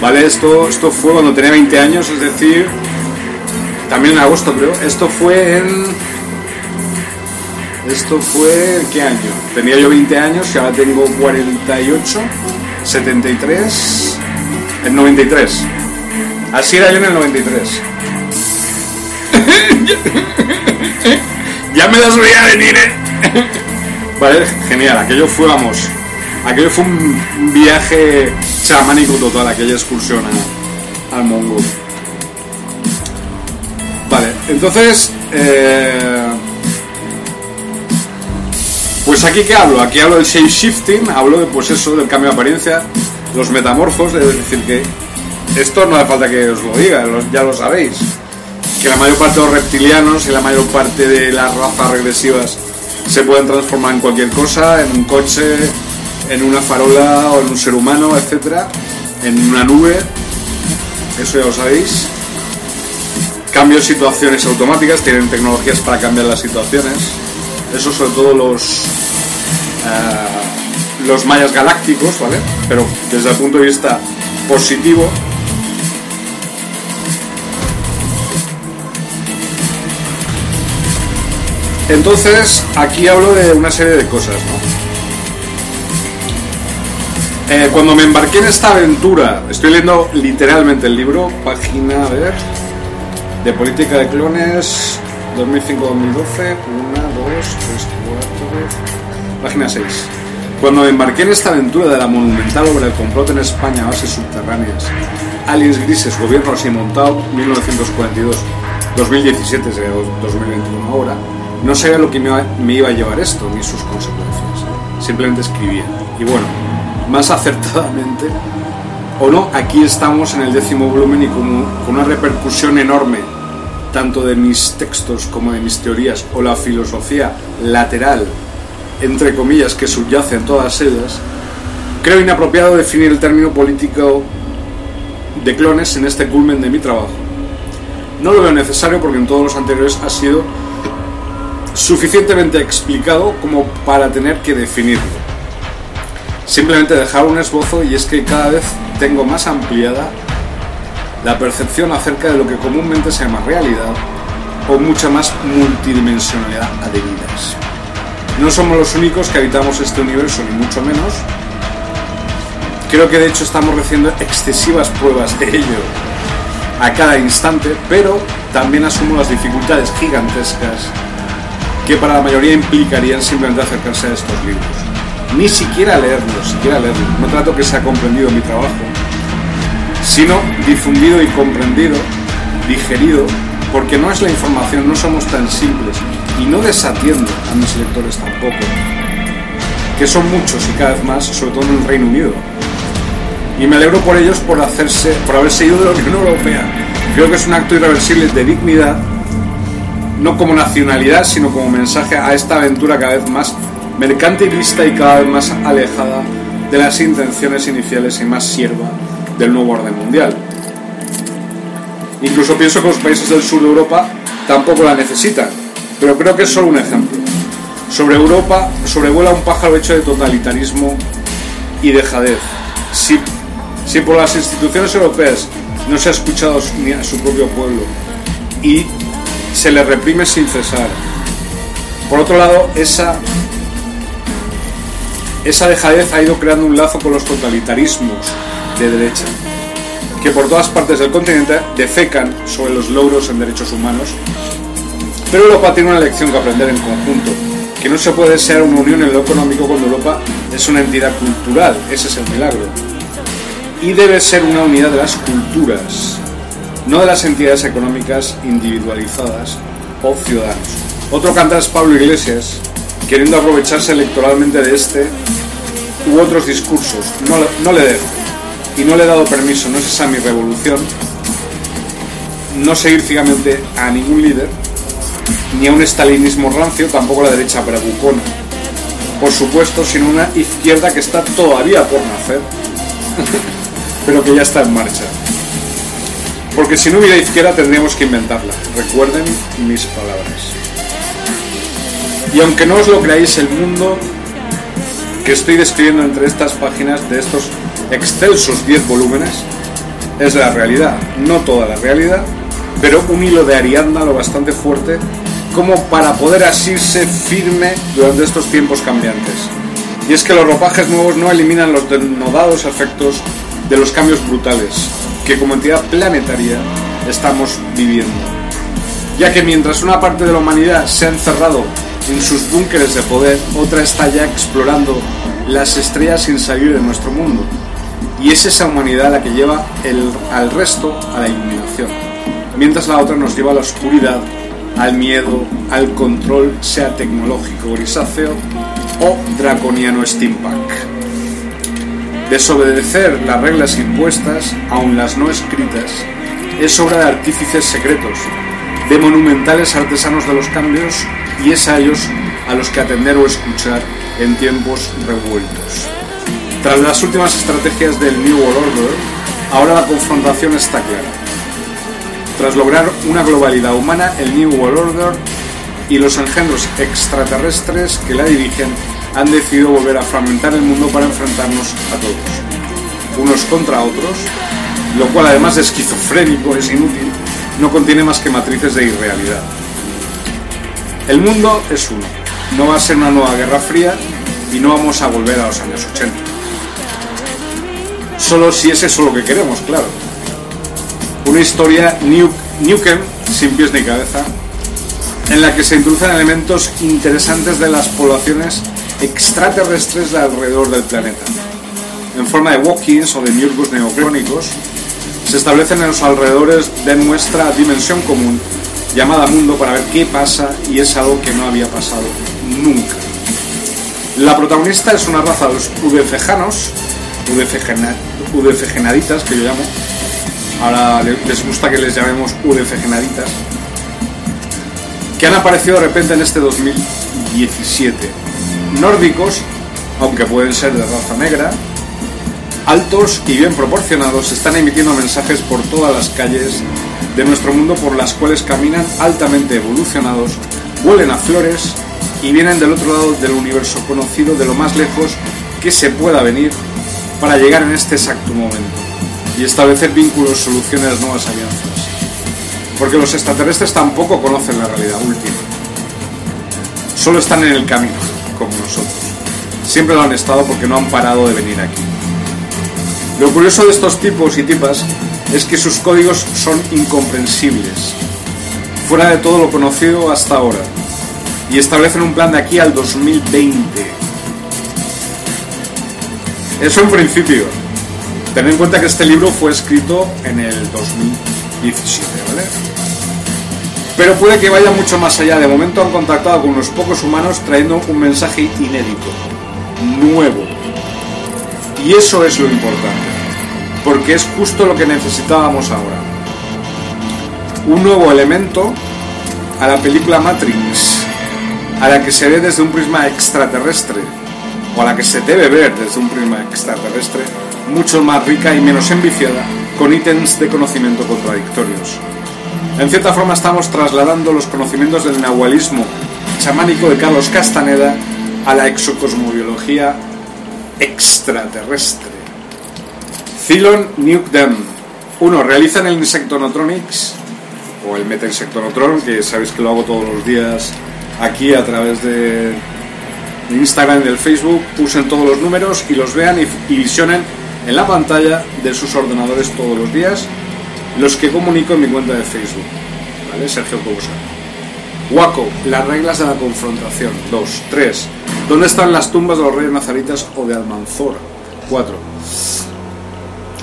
Vale, esto, esto fue cuando tenía 20 años, es decir, también en agosto creo. Esto fue en... Esto fue... ¿Qué año? Tenía yo 20 años y ahora tengo 48, 73, el 93. Así era yo en el 93. ya me las veía venir, ¿eh? vale, genial. Aquello fue, vamos, aquello fue un viaje chamánico total, aquella excursión al Mongo. Vale, entonces, eh, pues aquí que hablo, aquí hablo del shape shifting, hablo de pues eso, del cambio de apariencia, los metamorfos, es decir que esto no hace falta que os lo diga, ya lo sabéis, que la mayor parte de los reptilianos y la mayor parte de las razas regresivas se pueden transformar en cualquier cosa, en un coche, en una farola o en un ser humano, etcétera, en una nube, eso ya lo sabéis cambio de situaciones automáticas, tienen tecnologías para cambiar las situaciones. Eso sobre todo los, eh, los mayas galácticos, ¿vale? Pero desde el punto de vista positivo, Entonces, aquí hablo de una serie de cosas, ¿no? Eh, cuando me embarqué en esta aventura, estoy leyendo literalmente el libro, página, a ver, de política de clones, 2005-2012, 1, 2, 3, 4, página 6. Cuando me embarqué en esta aventura de la monumental obra del complot en España bases subterráneas, aliens grises, gobierno así montado, 1942, 2017, 2021 ahora, no sabía lo que me iba a llevar esto ni sus consecuencias. Simplemente escribía. Y bueno, más acertadamente, o no, aquí estamos en el décimo volumen y con, una repercusión enorme, tanto de mis textos como de mis teorías, o la filosofía lateral, entre comillas, que subyace en todas ellas, creo inapropiado definir el término político de clones en este culmen de mi trabajo. No lo veo necesario porque en todos los anteriores ha sido suficientemente explicado como para tener que definirlo. Simplemente dejar un esbozo y es que cada vez tengo más ampliada la percepción acerca de lo que comúnmente se llama realidad o mucha más multidimensionalidad adheridas. No somos los únicos que habitamos este universo, ni mucho menos. Creo que de hecho estamos recibiendo excesivas pruebas de ello a cada instante, pero también asumo las dificultades gigantescas que para la mayoría implicarían simplemente acercarse a estos libros. Ni siquiera leerlos, siquiera leerlos. No trato que sea comprendido mi trabajo, sino difundido y comprendido, digerido, porque no es la información, no somos tan simples y no desatiendo a mis lectores tampoco, que son muchos y cada vez más, sobre todo en el Reino Unido. Y me alegro por ellos por hacerse, por haberse ido de la Unión Europea. Creo que es un acto irreversible de dignidad no como nacionalidad, sino como mensaje a esta aventura cada vez más mercantilista y cada vez más alejada de las intenciones iniciales y más sierva del nuevo orden mundial. Incluso pienso que los países del sur de Europa tampoco la necesitan, pero creo que es solo un ejemplo. Sobre Europa sobrevuela un pájaro hecho de totalitarismo y dejadez. Si, si por las instituciones europeas no se ha escuchado ni a su propio pueblo y se le reprime sin cesar. Por otro lado, esa, esa dejadez ha ido creando un lazo con los totalitarismos de derecha, que por todas partes del continente defecan sobre los logros en derechos humanos. Pero Europa tiene una lección que aprender en conjunto, que no se puede ser una unión en lo económico cuando Europa es una entidad cultural, ese es el milagro. Y debe ser una unidad de las culturas, no de las entidades económicas individualizadas o ciudadanos. Otro cantar es Pablo Iglesias, queriendo aprovecharse electoralmente de este u otros discursos. No, no le dejo y no le he dado permiso, no es esa mi revolución, no seguir ciegamente a ningún líder, ni a un estalinismo rancio, tampoco la derecha bravucona. Por supuesto, sino una izquierda que está todavía por nacer, pero que ya está en marcha. Porque si no hubiera izquierda tendríamos que inventarla. Recuerden mis palabras. Y aunque no os lo creáis, el mundo que estoy describiendo entre estas páginas de estos excelsos 10 volúmenes es la realidad. No toda la realidad, pero un hilo de Ariadna lo bastante fuerte como para poder asirse firme durante estos tiempos cambiantes. Y es que los ropajes nuevos no eliminan los denodados efectos de los cambios brutales, que como entidad planetaria estamos viviendo. Ya que mientras una parte de la humanidad se ha encerrado en sus búnkeres de poder, otra está ya explorando las estrellas sin salir de nuestro mundo. Y es esa humanidad la que lleva el, al resto a la iluminación, mientras la otra nos lleva a la oscuridad, al miedo, al control, sea tecnológico grisáceo o draconiano steampunk. Desobedecer las reglas impuestas, aun las no escritas, es obra de artífices secretos, de monumentales artesanos de los cambios, y es a ellos a los que atender o escuchar en tiempos revueltos. Tras las últimas estrategias del New World Order, ahora la confrontación está clara. tras lograr una globalidad humana, el New World Order y los engendros extraterrestres que la dirigen han decidido volver a fragmentar el mundo para enfrentarnos a todos, unos contra otros, lo cual además de esquizofrénico es inútil, no contiene más que matrices de irrealidad. El mundo es uno, no va a ser una nueva guerra fría y no vamos a volver a los años 80. Solo si es eso lo que queremos, claro. Una historia New, sin pies ni cabeza, en la que se introducen elementos interesantes de las poblaciones extraterrestres de alrededor del planeta. En forma de walkings o de miurgos neocrónicos, se establecen en los alrededores de nuestra dimensión común, llamada mundo, para ver qué pasa y es algo que no había pasado nunca. La protagonista es una raza de los udefejanos, udefegenaditas, que yo llamo. Ahora les gusta que les llamemos udefegenaditas que han aparecido de repente en este 2017. Nórdicos, aunque pueden ser de raza negra, altos y bien proporcionados, están emitiendo mensajes por todas las calles de nuestro mundo por las cuales caminan altamente evolucionados, huelen a flores y vienen del otro lado del universo conocido de lo más lejos que se pueda venir para llegar en este exacto momento y establecer vínculos, soluciones, nuevas alianzas porque los extraterrestres tampoco conocen la realidad última. Solo están en el camino, como nosotros. Siempre lo han estado porque no han parado de venir aquí. Lo curioso de estos tipos y tipas es que sus códigos son incomprensibles, fuera de todo lo conocido hasta ahora, y establecen un plan de aquí al 2020. Eso en principio. Ten en cuenta que este libro fue escrito en el 2017, ¿vale? Pero puede que vaya mucho más allá. De momento han contactado con unos pocos humanos trayendo un mensaje inédito, nuevo. Y eso es lo importante, porque es justo lo que necesitábamos ahora. Un nuevo elemento a la película Matrix, a la que se ve desde un prisma extraterrestre, o a la que se debe ver desde un prisma extraterrestre, mucho más rica y menos enviciada, con ítems de conocimiento contradictorios. En cierta forma estamos trasladando los conocimientos del nahualismo chamánico de Carlos Castaneda a la exocosmobiología extraterrestre. Nuke Them. Uno, realizan el Insectonotronics o el Meta-Insectonotron, que sabéis que lo hago todos los días aquí a través de Instagram y del Facebook. Usen todos los números y los vean y visionen en la pantalla de sus ordenadores todos los días los que comunico en mi cuenta de Facebook. ¿Vale? Sergio Cousa. Waco, las reglas de la confrontación. 2. 3. ¿Dónde están las tumbas de los reyes nazaritas o de Almanzora? 4.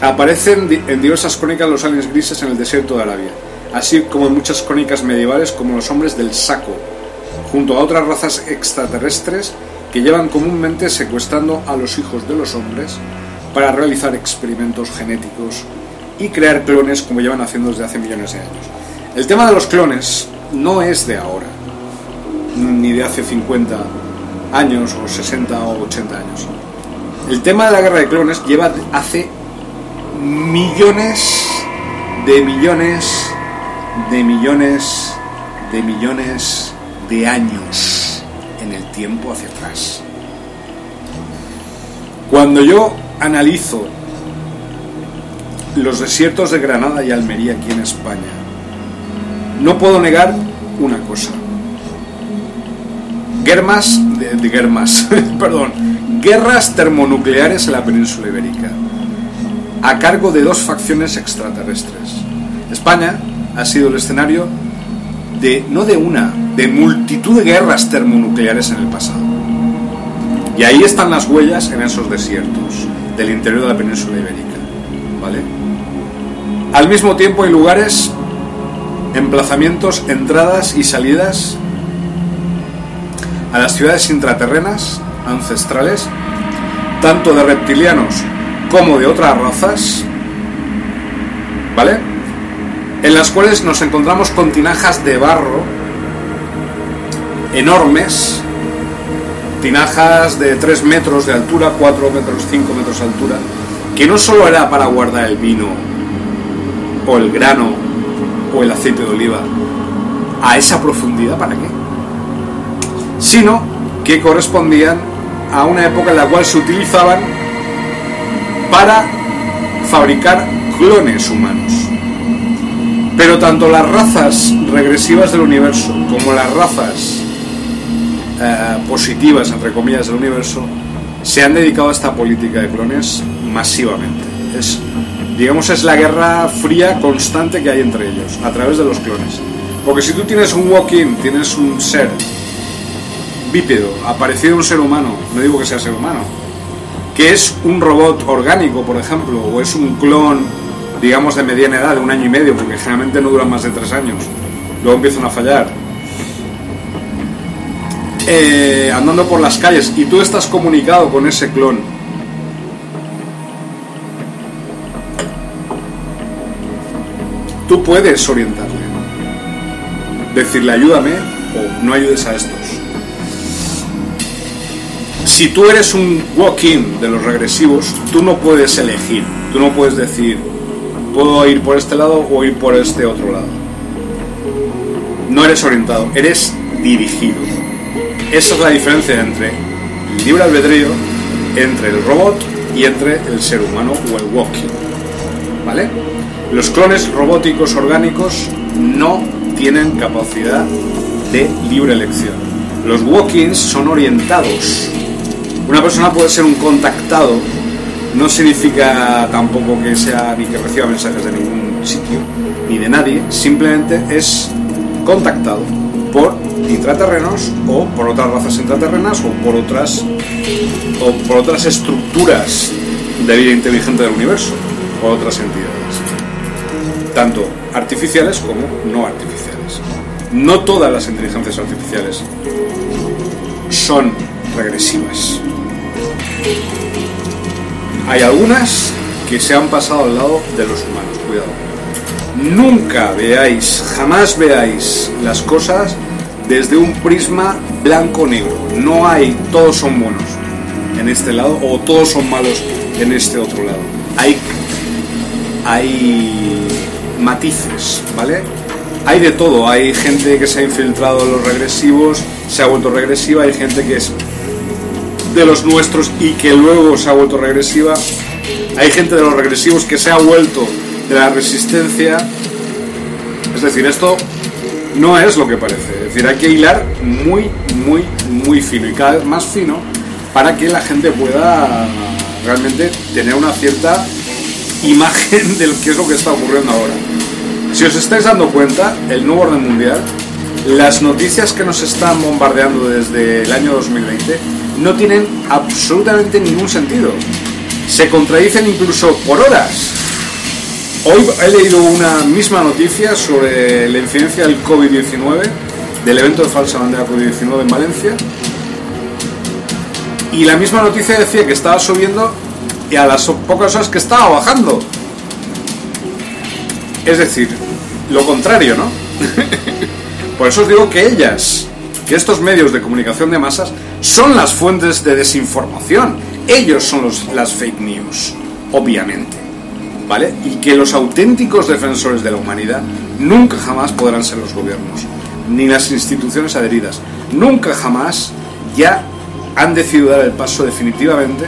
Aparecen en diversas crónicas los aliens grises en el desierto de Arabia, así como en muchas crónicas medievales como los hombres del saco, junto a otras razas extraterrestres que llevan comúnmente secuestrando a los hijos de los hombres para realizar experimentos genéticos y crear clones como llevan haciendo desde hace millones de años. El tema de los clones no es de ahora, ni de hace 50 años o 60 o 80 años. El tema de la guerra de clones lleva hace millones de millones de millones de millones de años en el tiempo hacia atrás. Cuando yo analizo los desiertos de Granada y Almería aquí en España, no puedo negar una cosa. Guermas, de, guermas, perdón, guerras termonucleares en la península ibérica, a cargo de dos facciones extraterrestres. España ha sido el escenario de, no de una, de multitud de guerras termonucleares en el pasado. Y ahí están las huellas en esos desiertos del interior de la península ibérica. ¿Vale? Al mismo tiempo hay lugares, emplazamientos, entradas y salidas a las ciudades intraterrenas ancestrales, tanto de reptilianos como de otras razas, ¿vale? En las cuales nos encontramos con tinajas de barro enormes, tinajas de 3 metros de altura, 4 metros, 5 metros de altura, que no solo era para guardar el vino o el grano o el aceite de oliva a esa profundidad, ¿para qué? Sino que correspondían a una época en la cual se utilizaban para fabricar clones humanos. Pero tanto las razas regresivas del universo como las razas eh, positivas, entre comillas, del universo, se han dedicado a esta política de clones masivamente. Es, digamos, es la guerra fría constante que hay entre ellos, a través de los clones. Porque si tú tienes un walk-in, tienes un ser bípedo, aparecido un ser humano, no digo que sea ser humano, que es un robot orgánico, por ejemplo, o es un clon, digamos, de mediana edad, de un año y medio, porque generalmente no duran más de tres años, luego empiezan a fallar, eh, andando por las calles y tú estás comunicado con ese clon, tú puedes orientarle, decirle ayúdame o no ayudes a estos si tú eres un walk-in de los regresivos, tú no puedes elegir. Tú no puedes decir, puedo ir por este lado o ir por este otro lado. No eres orientado, eres dirigido. Esa es la diferencia entre el libre albedrío, entre el robot y entre el ser humano o el walking. ¿Vale? Los clones robóticos orgánicos no tienen capacidad de libre elección. Los walk-ins son orientados una persona puede ser un contactado, no significa tampoco que sea ni que reciba mensajes de ningún sitio, ni de nadie, simplemente es contactado por intraterrenos o por otras razas intraterrenas o por otras o por otras estructuras de vida inteligente del universo, por otras entidades, tanto artificiales como no artificiales. No todas las inteligencias artificiales son regresivas. Hay algunas que se han pasado al lado de los humanos, cuidado. Nunca veáis, jamás veáis las cosas desde un prisma blanco-negro. No hay, todos son buenos en este lado o todos son malos en este otro lado. Hay, hay matices, ¿vale? Hay de todo, hay gente que se ha infiltrado en los regresivos, se ha vuelto regresiva, hay gente que es de los nuestros y que luego se ha vuelto regresiva. Hay gente de los regresivos que se ha vuelto de la resistencia. Es decir, esto no es lo que parece. Es decir, hay que hilar muy, muy, muy fino y cada vez más fino para que la gente pueda realmente tener una cierta imagen de qué es lo que está ocurriendo ahora. Si os estáis dando cuenta, el nuevo orden mundial, las noticias que nos están bombardeando desde el año 2020 no tienen absolutamente ningún sentido. Se contradicen incluso por horas. Hoy he leído una misma noticia sobre la incidencia del COVID-19, del evento de falsa bandera COVID-19 en Valencia. Y la misma noticia decía que estaba subiendo y a las pocas horas que estaba bajando. Es decir, lo contrario, ¿no? Por eso os digo que ellas que estos medios de comunicación de masas son las fuentes de desinformación. Ellos son los, las fake news, obviamente. ¿Vale? Y que los auténticos defensores de la humanidad nunca jamás podrán ser los gobiernos, ni las instituciones adheridas. Nunca jamás ya han decidido dar el paso definitivamente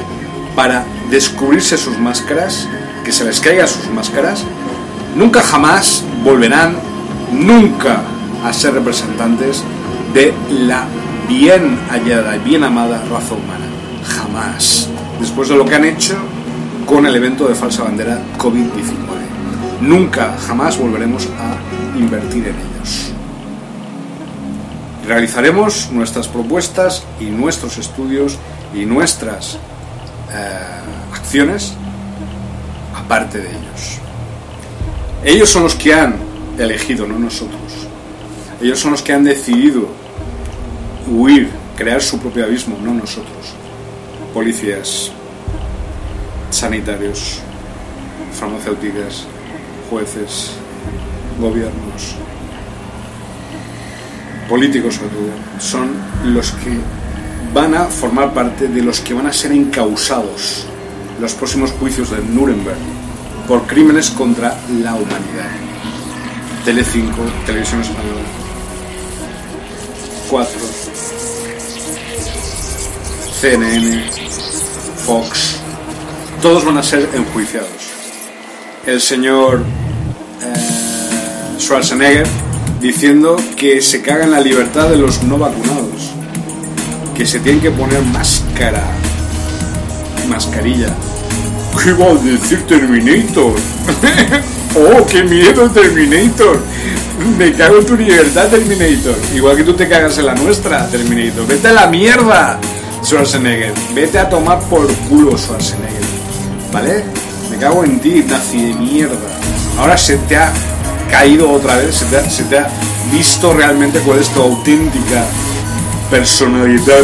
para descubrirse sus máscaras, que se les caigan sus máscaras. Nunca jamás volverán, nunca a ser representantes de la bien hallada y bien amada raza humana. Jamás. Después de lo que han hecho con el evento de falsa bandera COVID-19. Nunca, jamás volveremos a invertir en ellos. Realizaremos nuestras propuestas y nuestros estudios y nuestras acciones aparte de ellos. Ellos son los que han elegido, no nosotros. Ellos son los que han decidido huir, crear su propio abismo, no nosotros. Policías, sanitarios, farmacéuticas, jueces, gobiernos, políticos sobre todo, son los que van a formar parte de los que van a ser encausados en los próximos juicios de Nuremberg por crímenes contra la humanidad. Telecinco, Televisión Española. 4. CNN, Fox. Todos van a ser enjuiciados. El señor eh, Schwarzenegger diciendo que se caga en la libertad de los no vacunados. Que se tienen que poner máscara. Mascarilla. ¿Qué va a decir Terminator? ¡Oh, qué miedo Terminator! Me cago en tu libertad, Terminator. Igual que tú te cagas en la nuestra, Terminator. Vete a la mierda, Schwarzenegger. Vete a tomar por culo, Schwarzenegger. ¿Vale? Me cago en ti, nazi de mierda. Ahora se te ha caído otra vez, se te ha, se te ha visto realmente cuál es tu auténtica personalidad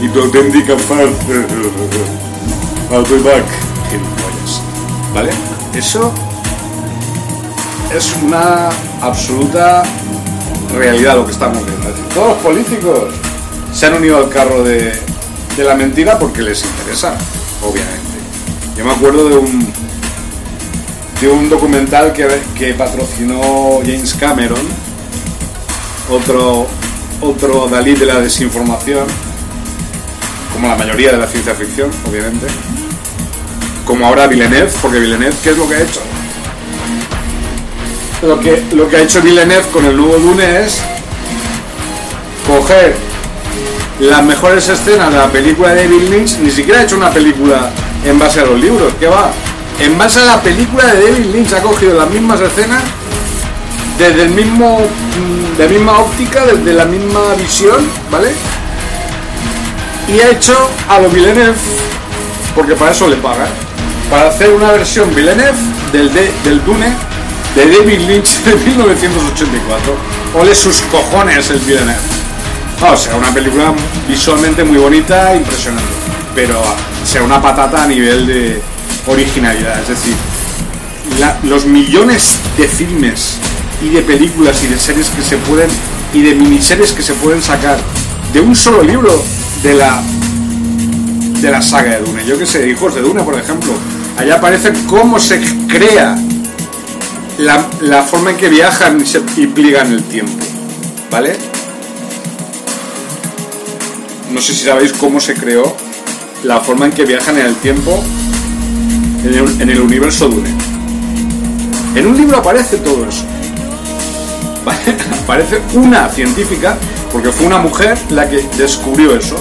y tu auténtica parte. I'll be back. Gilipollas. ¿Vale? Eso es una absoluta realidad lo que estamos viendo. Todos los políticos se han unido al carro de, de la mentira porque les interesa, obviamente. Yo me acuerdo de un de un documental que, que patrocinó James Cameron, otro, otro Dalí de la desinformación, como la mayoría de la ciencia ficción, obviamente, como ahora Villeneuve, porque Villeneuve, ¿qué es lo que ha hecho? Lo que, lo que ha hecho Villeneuve con el nuevo Dune es coger las mejores escenas de la película de David Lynch, ni siquiera ha hecho una película en base a los libros, ¿qué va? En base a la película de David Lynch ha cogido las mismas escenas desde el mismo mm, la misma óptica, desde la misma visión, ¿vale? Y ha hecho a lo Villeneuve, porque para eso le pagan, para hacer una versión Villeneuve del, de- del Dune de David Lynch de 1984. Ole sus cojones el Villeneuve. O sea, una película visualmente muy bonita, impresionante, pero sea una patata a nivel de originalidad. Es decir, los millones de filmes y de películas y de series que se pueden y de miniseries que se pueden sacar de un solo libro de la de la saga de Dune. Yo que sé, Hijos de Dune, por ejemplo. Allá aparece cómo se crea la, la forma en que viajan y, se, y pliegan el tiempo. ¿Vale? No sé si sabéis cómo se creó la forma en que viajan en el tiempo en el, en el universo Dune. En un libro aparece todo eso. ¿Vale? Aparece una científica, porque fue una mujer la que descubrió eso.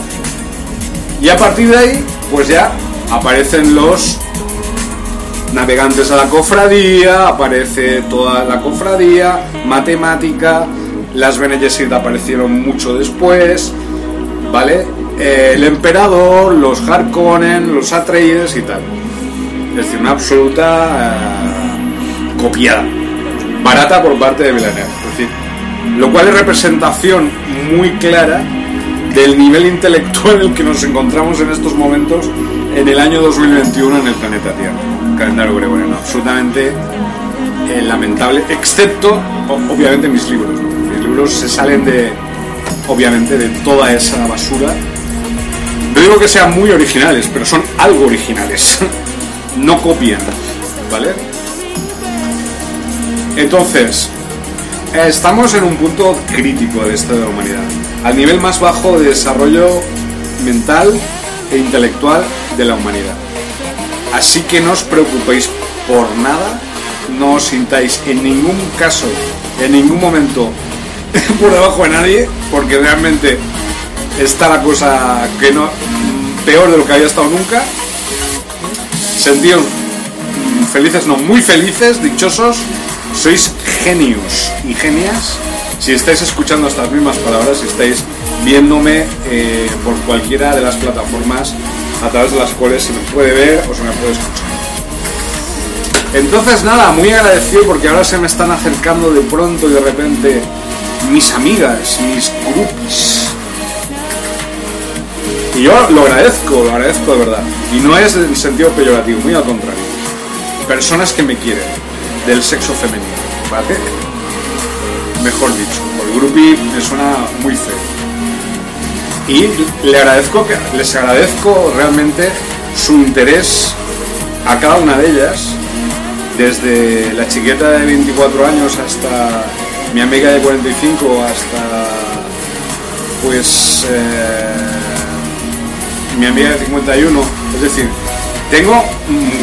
Y a partir de ahí, pues ya aparecen los navegantes a la cofradía, aparece toda la cofradía, matemática, las Bene aparecieron mucho después, ¿vale? Eh, el emperador, los Harkonnen, los Atreides y tal. Es decir, una absoluta eh, copiada, barata por parte de Villeneuve. Lo cual es representación muy clara del nivel intelectual en el que nos encontramos en estos momentos en el año 2021 en el planeta Tierra. Calendario gregoriano, absolutamente eh, lamentable, excepto, obviamente, mis libros. Mis libros se salen de, obviamente, de toda esa basura. No digo que sean muy originales, pero son algo originales. no copian, ¿vale? Entonces, estamos en un punto crítico de esto de la humanidad. Al nivel más bajo de desarrollo mental e intelectual de la humanidad. Así que no os preocupéis por nada, no os sintáis en ningún caso, en ningún momento por debajo de nadie, porque realmente está la cosa que no peor de lo que había estado nunca. Sentíos mm, felices, no, muy felices, dichosos, sois genios y genias si estáis escuchando estas mismas palabras, si estáis viéndome eh, por cualquiera de las plataformas a través de las cuales se me puede ver o se me puede escuchar. Entonces nada, muy agradecido porque ahora se me están acercando de pronto y de repente mis amigas, mis groupies. Y yo lo agradezco, lo agradezco de verdad. Y no es en sentido peyorativo, muy al contrario. Personas que me quieren, del sexo femenino, ¿vale? Mejor dicho, por groupie me suena muy feo. Y le agradezco les agradezco realmente su interés a cada una de ellas desde la chiqueta de 24 años hasta mi amiga de 45, hasta pues eh, mi amiga de 51. Es decir, tengo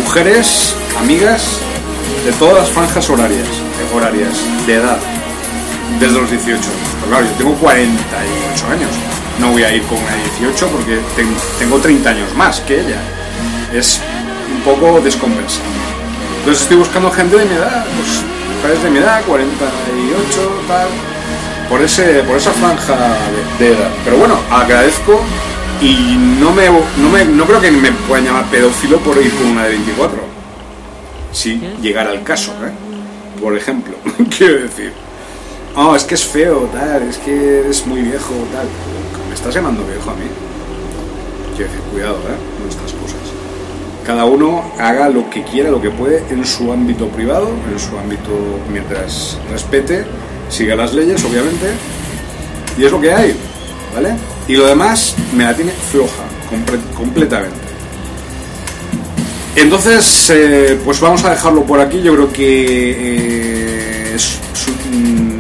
mujeres, amigas de todas las franjas horarias, horarias de edad, desde los 18 años. Pero claro, yo tengo 48 años. No voy a ir con una 18 porque ten- tengo 30 años más que ella. Es un poco descompensado. Entonces estoy buscando gente de mi edad, pues mujeres de mi edad, 48, tal, por, ese, por esa franja de, de edad. Pero bueno, agradezco y no, me, no, me, no creo que me puedan llamar pedófilo por ir con una de 24. Si llegara el caso, ¿eh? Por ejemplo, quiero decir. Oh, es que es feo, tal, es que eres muy viejo, tal. ¿Me estás llamando viejo a mí? Quiero decir, cuidado, ¿eh? Con estas cosas. Cada uno haga lo que quiera, lo que puede en su ámbito privado, en su ámbito mientras respete, siga las leyes, obviamente. Y es lo que hay, ¿vale? Y lo demás me la tiene floja, completamente. Entonces, eh, pues vamos a dejarlo por aquí. Yo creo que eh,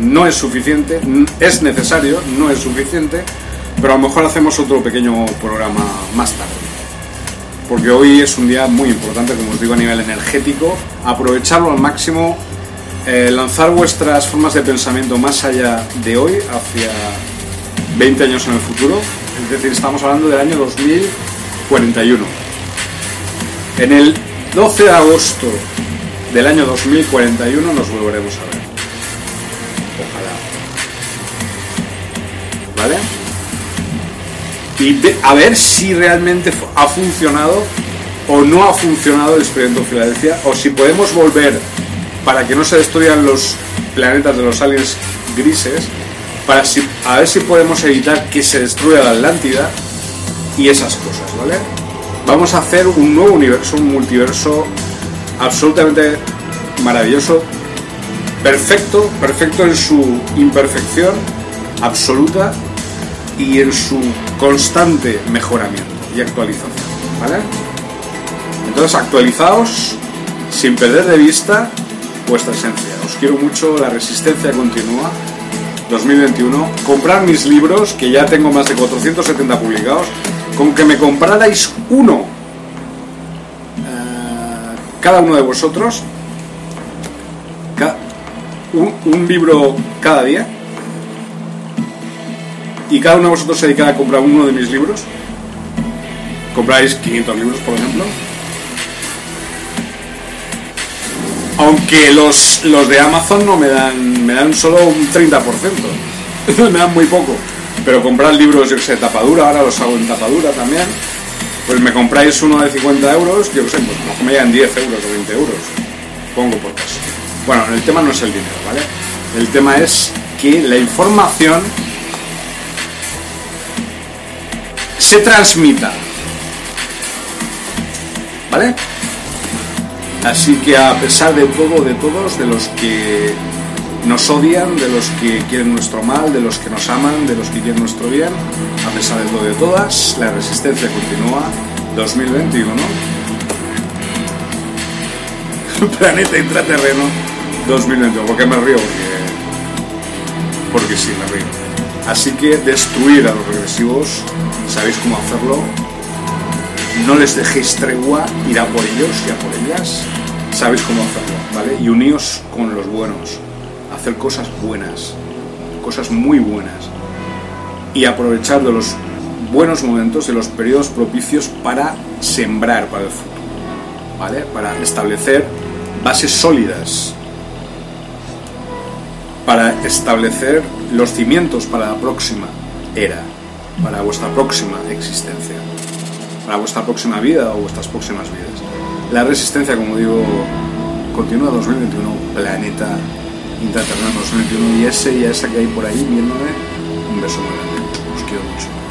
no es suficiente, es necesario, no es suficiente, pero a lo mejor hacemos otro pequeño programa más tarde. Porque hoy es un día muy importante, como os digo, a nivel energético. Aprovecharlo al máximo, eh, lanzar vuestras formas de pensamiento más allá de hoy, hacia 20 años en el futuro. Es decir, estamos hablando del año 2041. En el 12 de agosto del año 2041 nos volveremos a ver. Ojalá. ¿Vale? Y a ver si realmente ha funcionado o no ha funcionado el experimento Filadelfia o si podemos volver para que no se destruyan los planetas de los aliens grises para si, a ver si podemos evitar que se destruya la Atlántida y esas cosas, ¿vale? Vamos a hacer un nuevo universo, un multiverso absolutamente maravilloso, perfecto, perfecto en su imperfección absoluta y en su constante mejoramiento y actualización, ¿vale? Entonces actualizaos sin perder de vista vuestra esencia. Os quiero mucho, la resistencia continúa. 2021, comprar mis libros, que ya tengo más de 470 publicados, con que me comprarais uno, eh, cada uno de vosotros, un libro cada día, y cada uno de vosotros se dedicara a comprar uno de mis libros, compráis 500 libros, por ejemplo, aunque los, los de Amazon no me dan, me dan solo un 30%, me dan muy poco. Pero comprar libros, yo que sé, tapadura, ahora los hago en tapadura también. Pues me compráis uno de 50 euros, yo que sé, pues mejor me llegan 10 euros o 20 euros. Pongo por caso. Bueno, el tema no es el dinero, ¿vale? El tema es que la información se transmita. ¿Vale? Así que a pesar de todo, de todos, de los que nos odian, de los que quieren nuestro mal, de los que nos aman, de los que quieren nuestro bien, a pesar de todo de todas, la resistencia continúa. 2021. Planeta intraterreno 2021. ¿Por qué me río? Porque, porque sí, me río. Así que destruir a los regresivos, sabéis cómo hacerlo. No les dejéis tregua, ir a por ellos y a por ellas. Sabéis cómo hacerlo, ¿vale? Y uníos con los buenos. Hacer cosas buenas, cosas muy buenas. Y aprovechar de los buenos momentos, de los periodos propicios para sembrar para el futuro, ¿vale? Para establecer bases sólidas, para establecer los cimientos para la próxima era, para vuestra próxima existencia, para vuestra próxima vida o vuestras próximas vidas. La resistencia, como digo, continúa 2021, planeta intraterreno 2021 y ese y esa que hay por ahí viéndome, un beso muy grande. Os quiero mucho.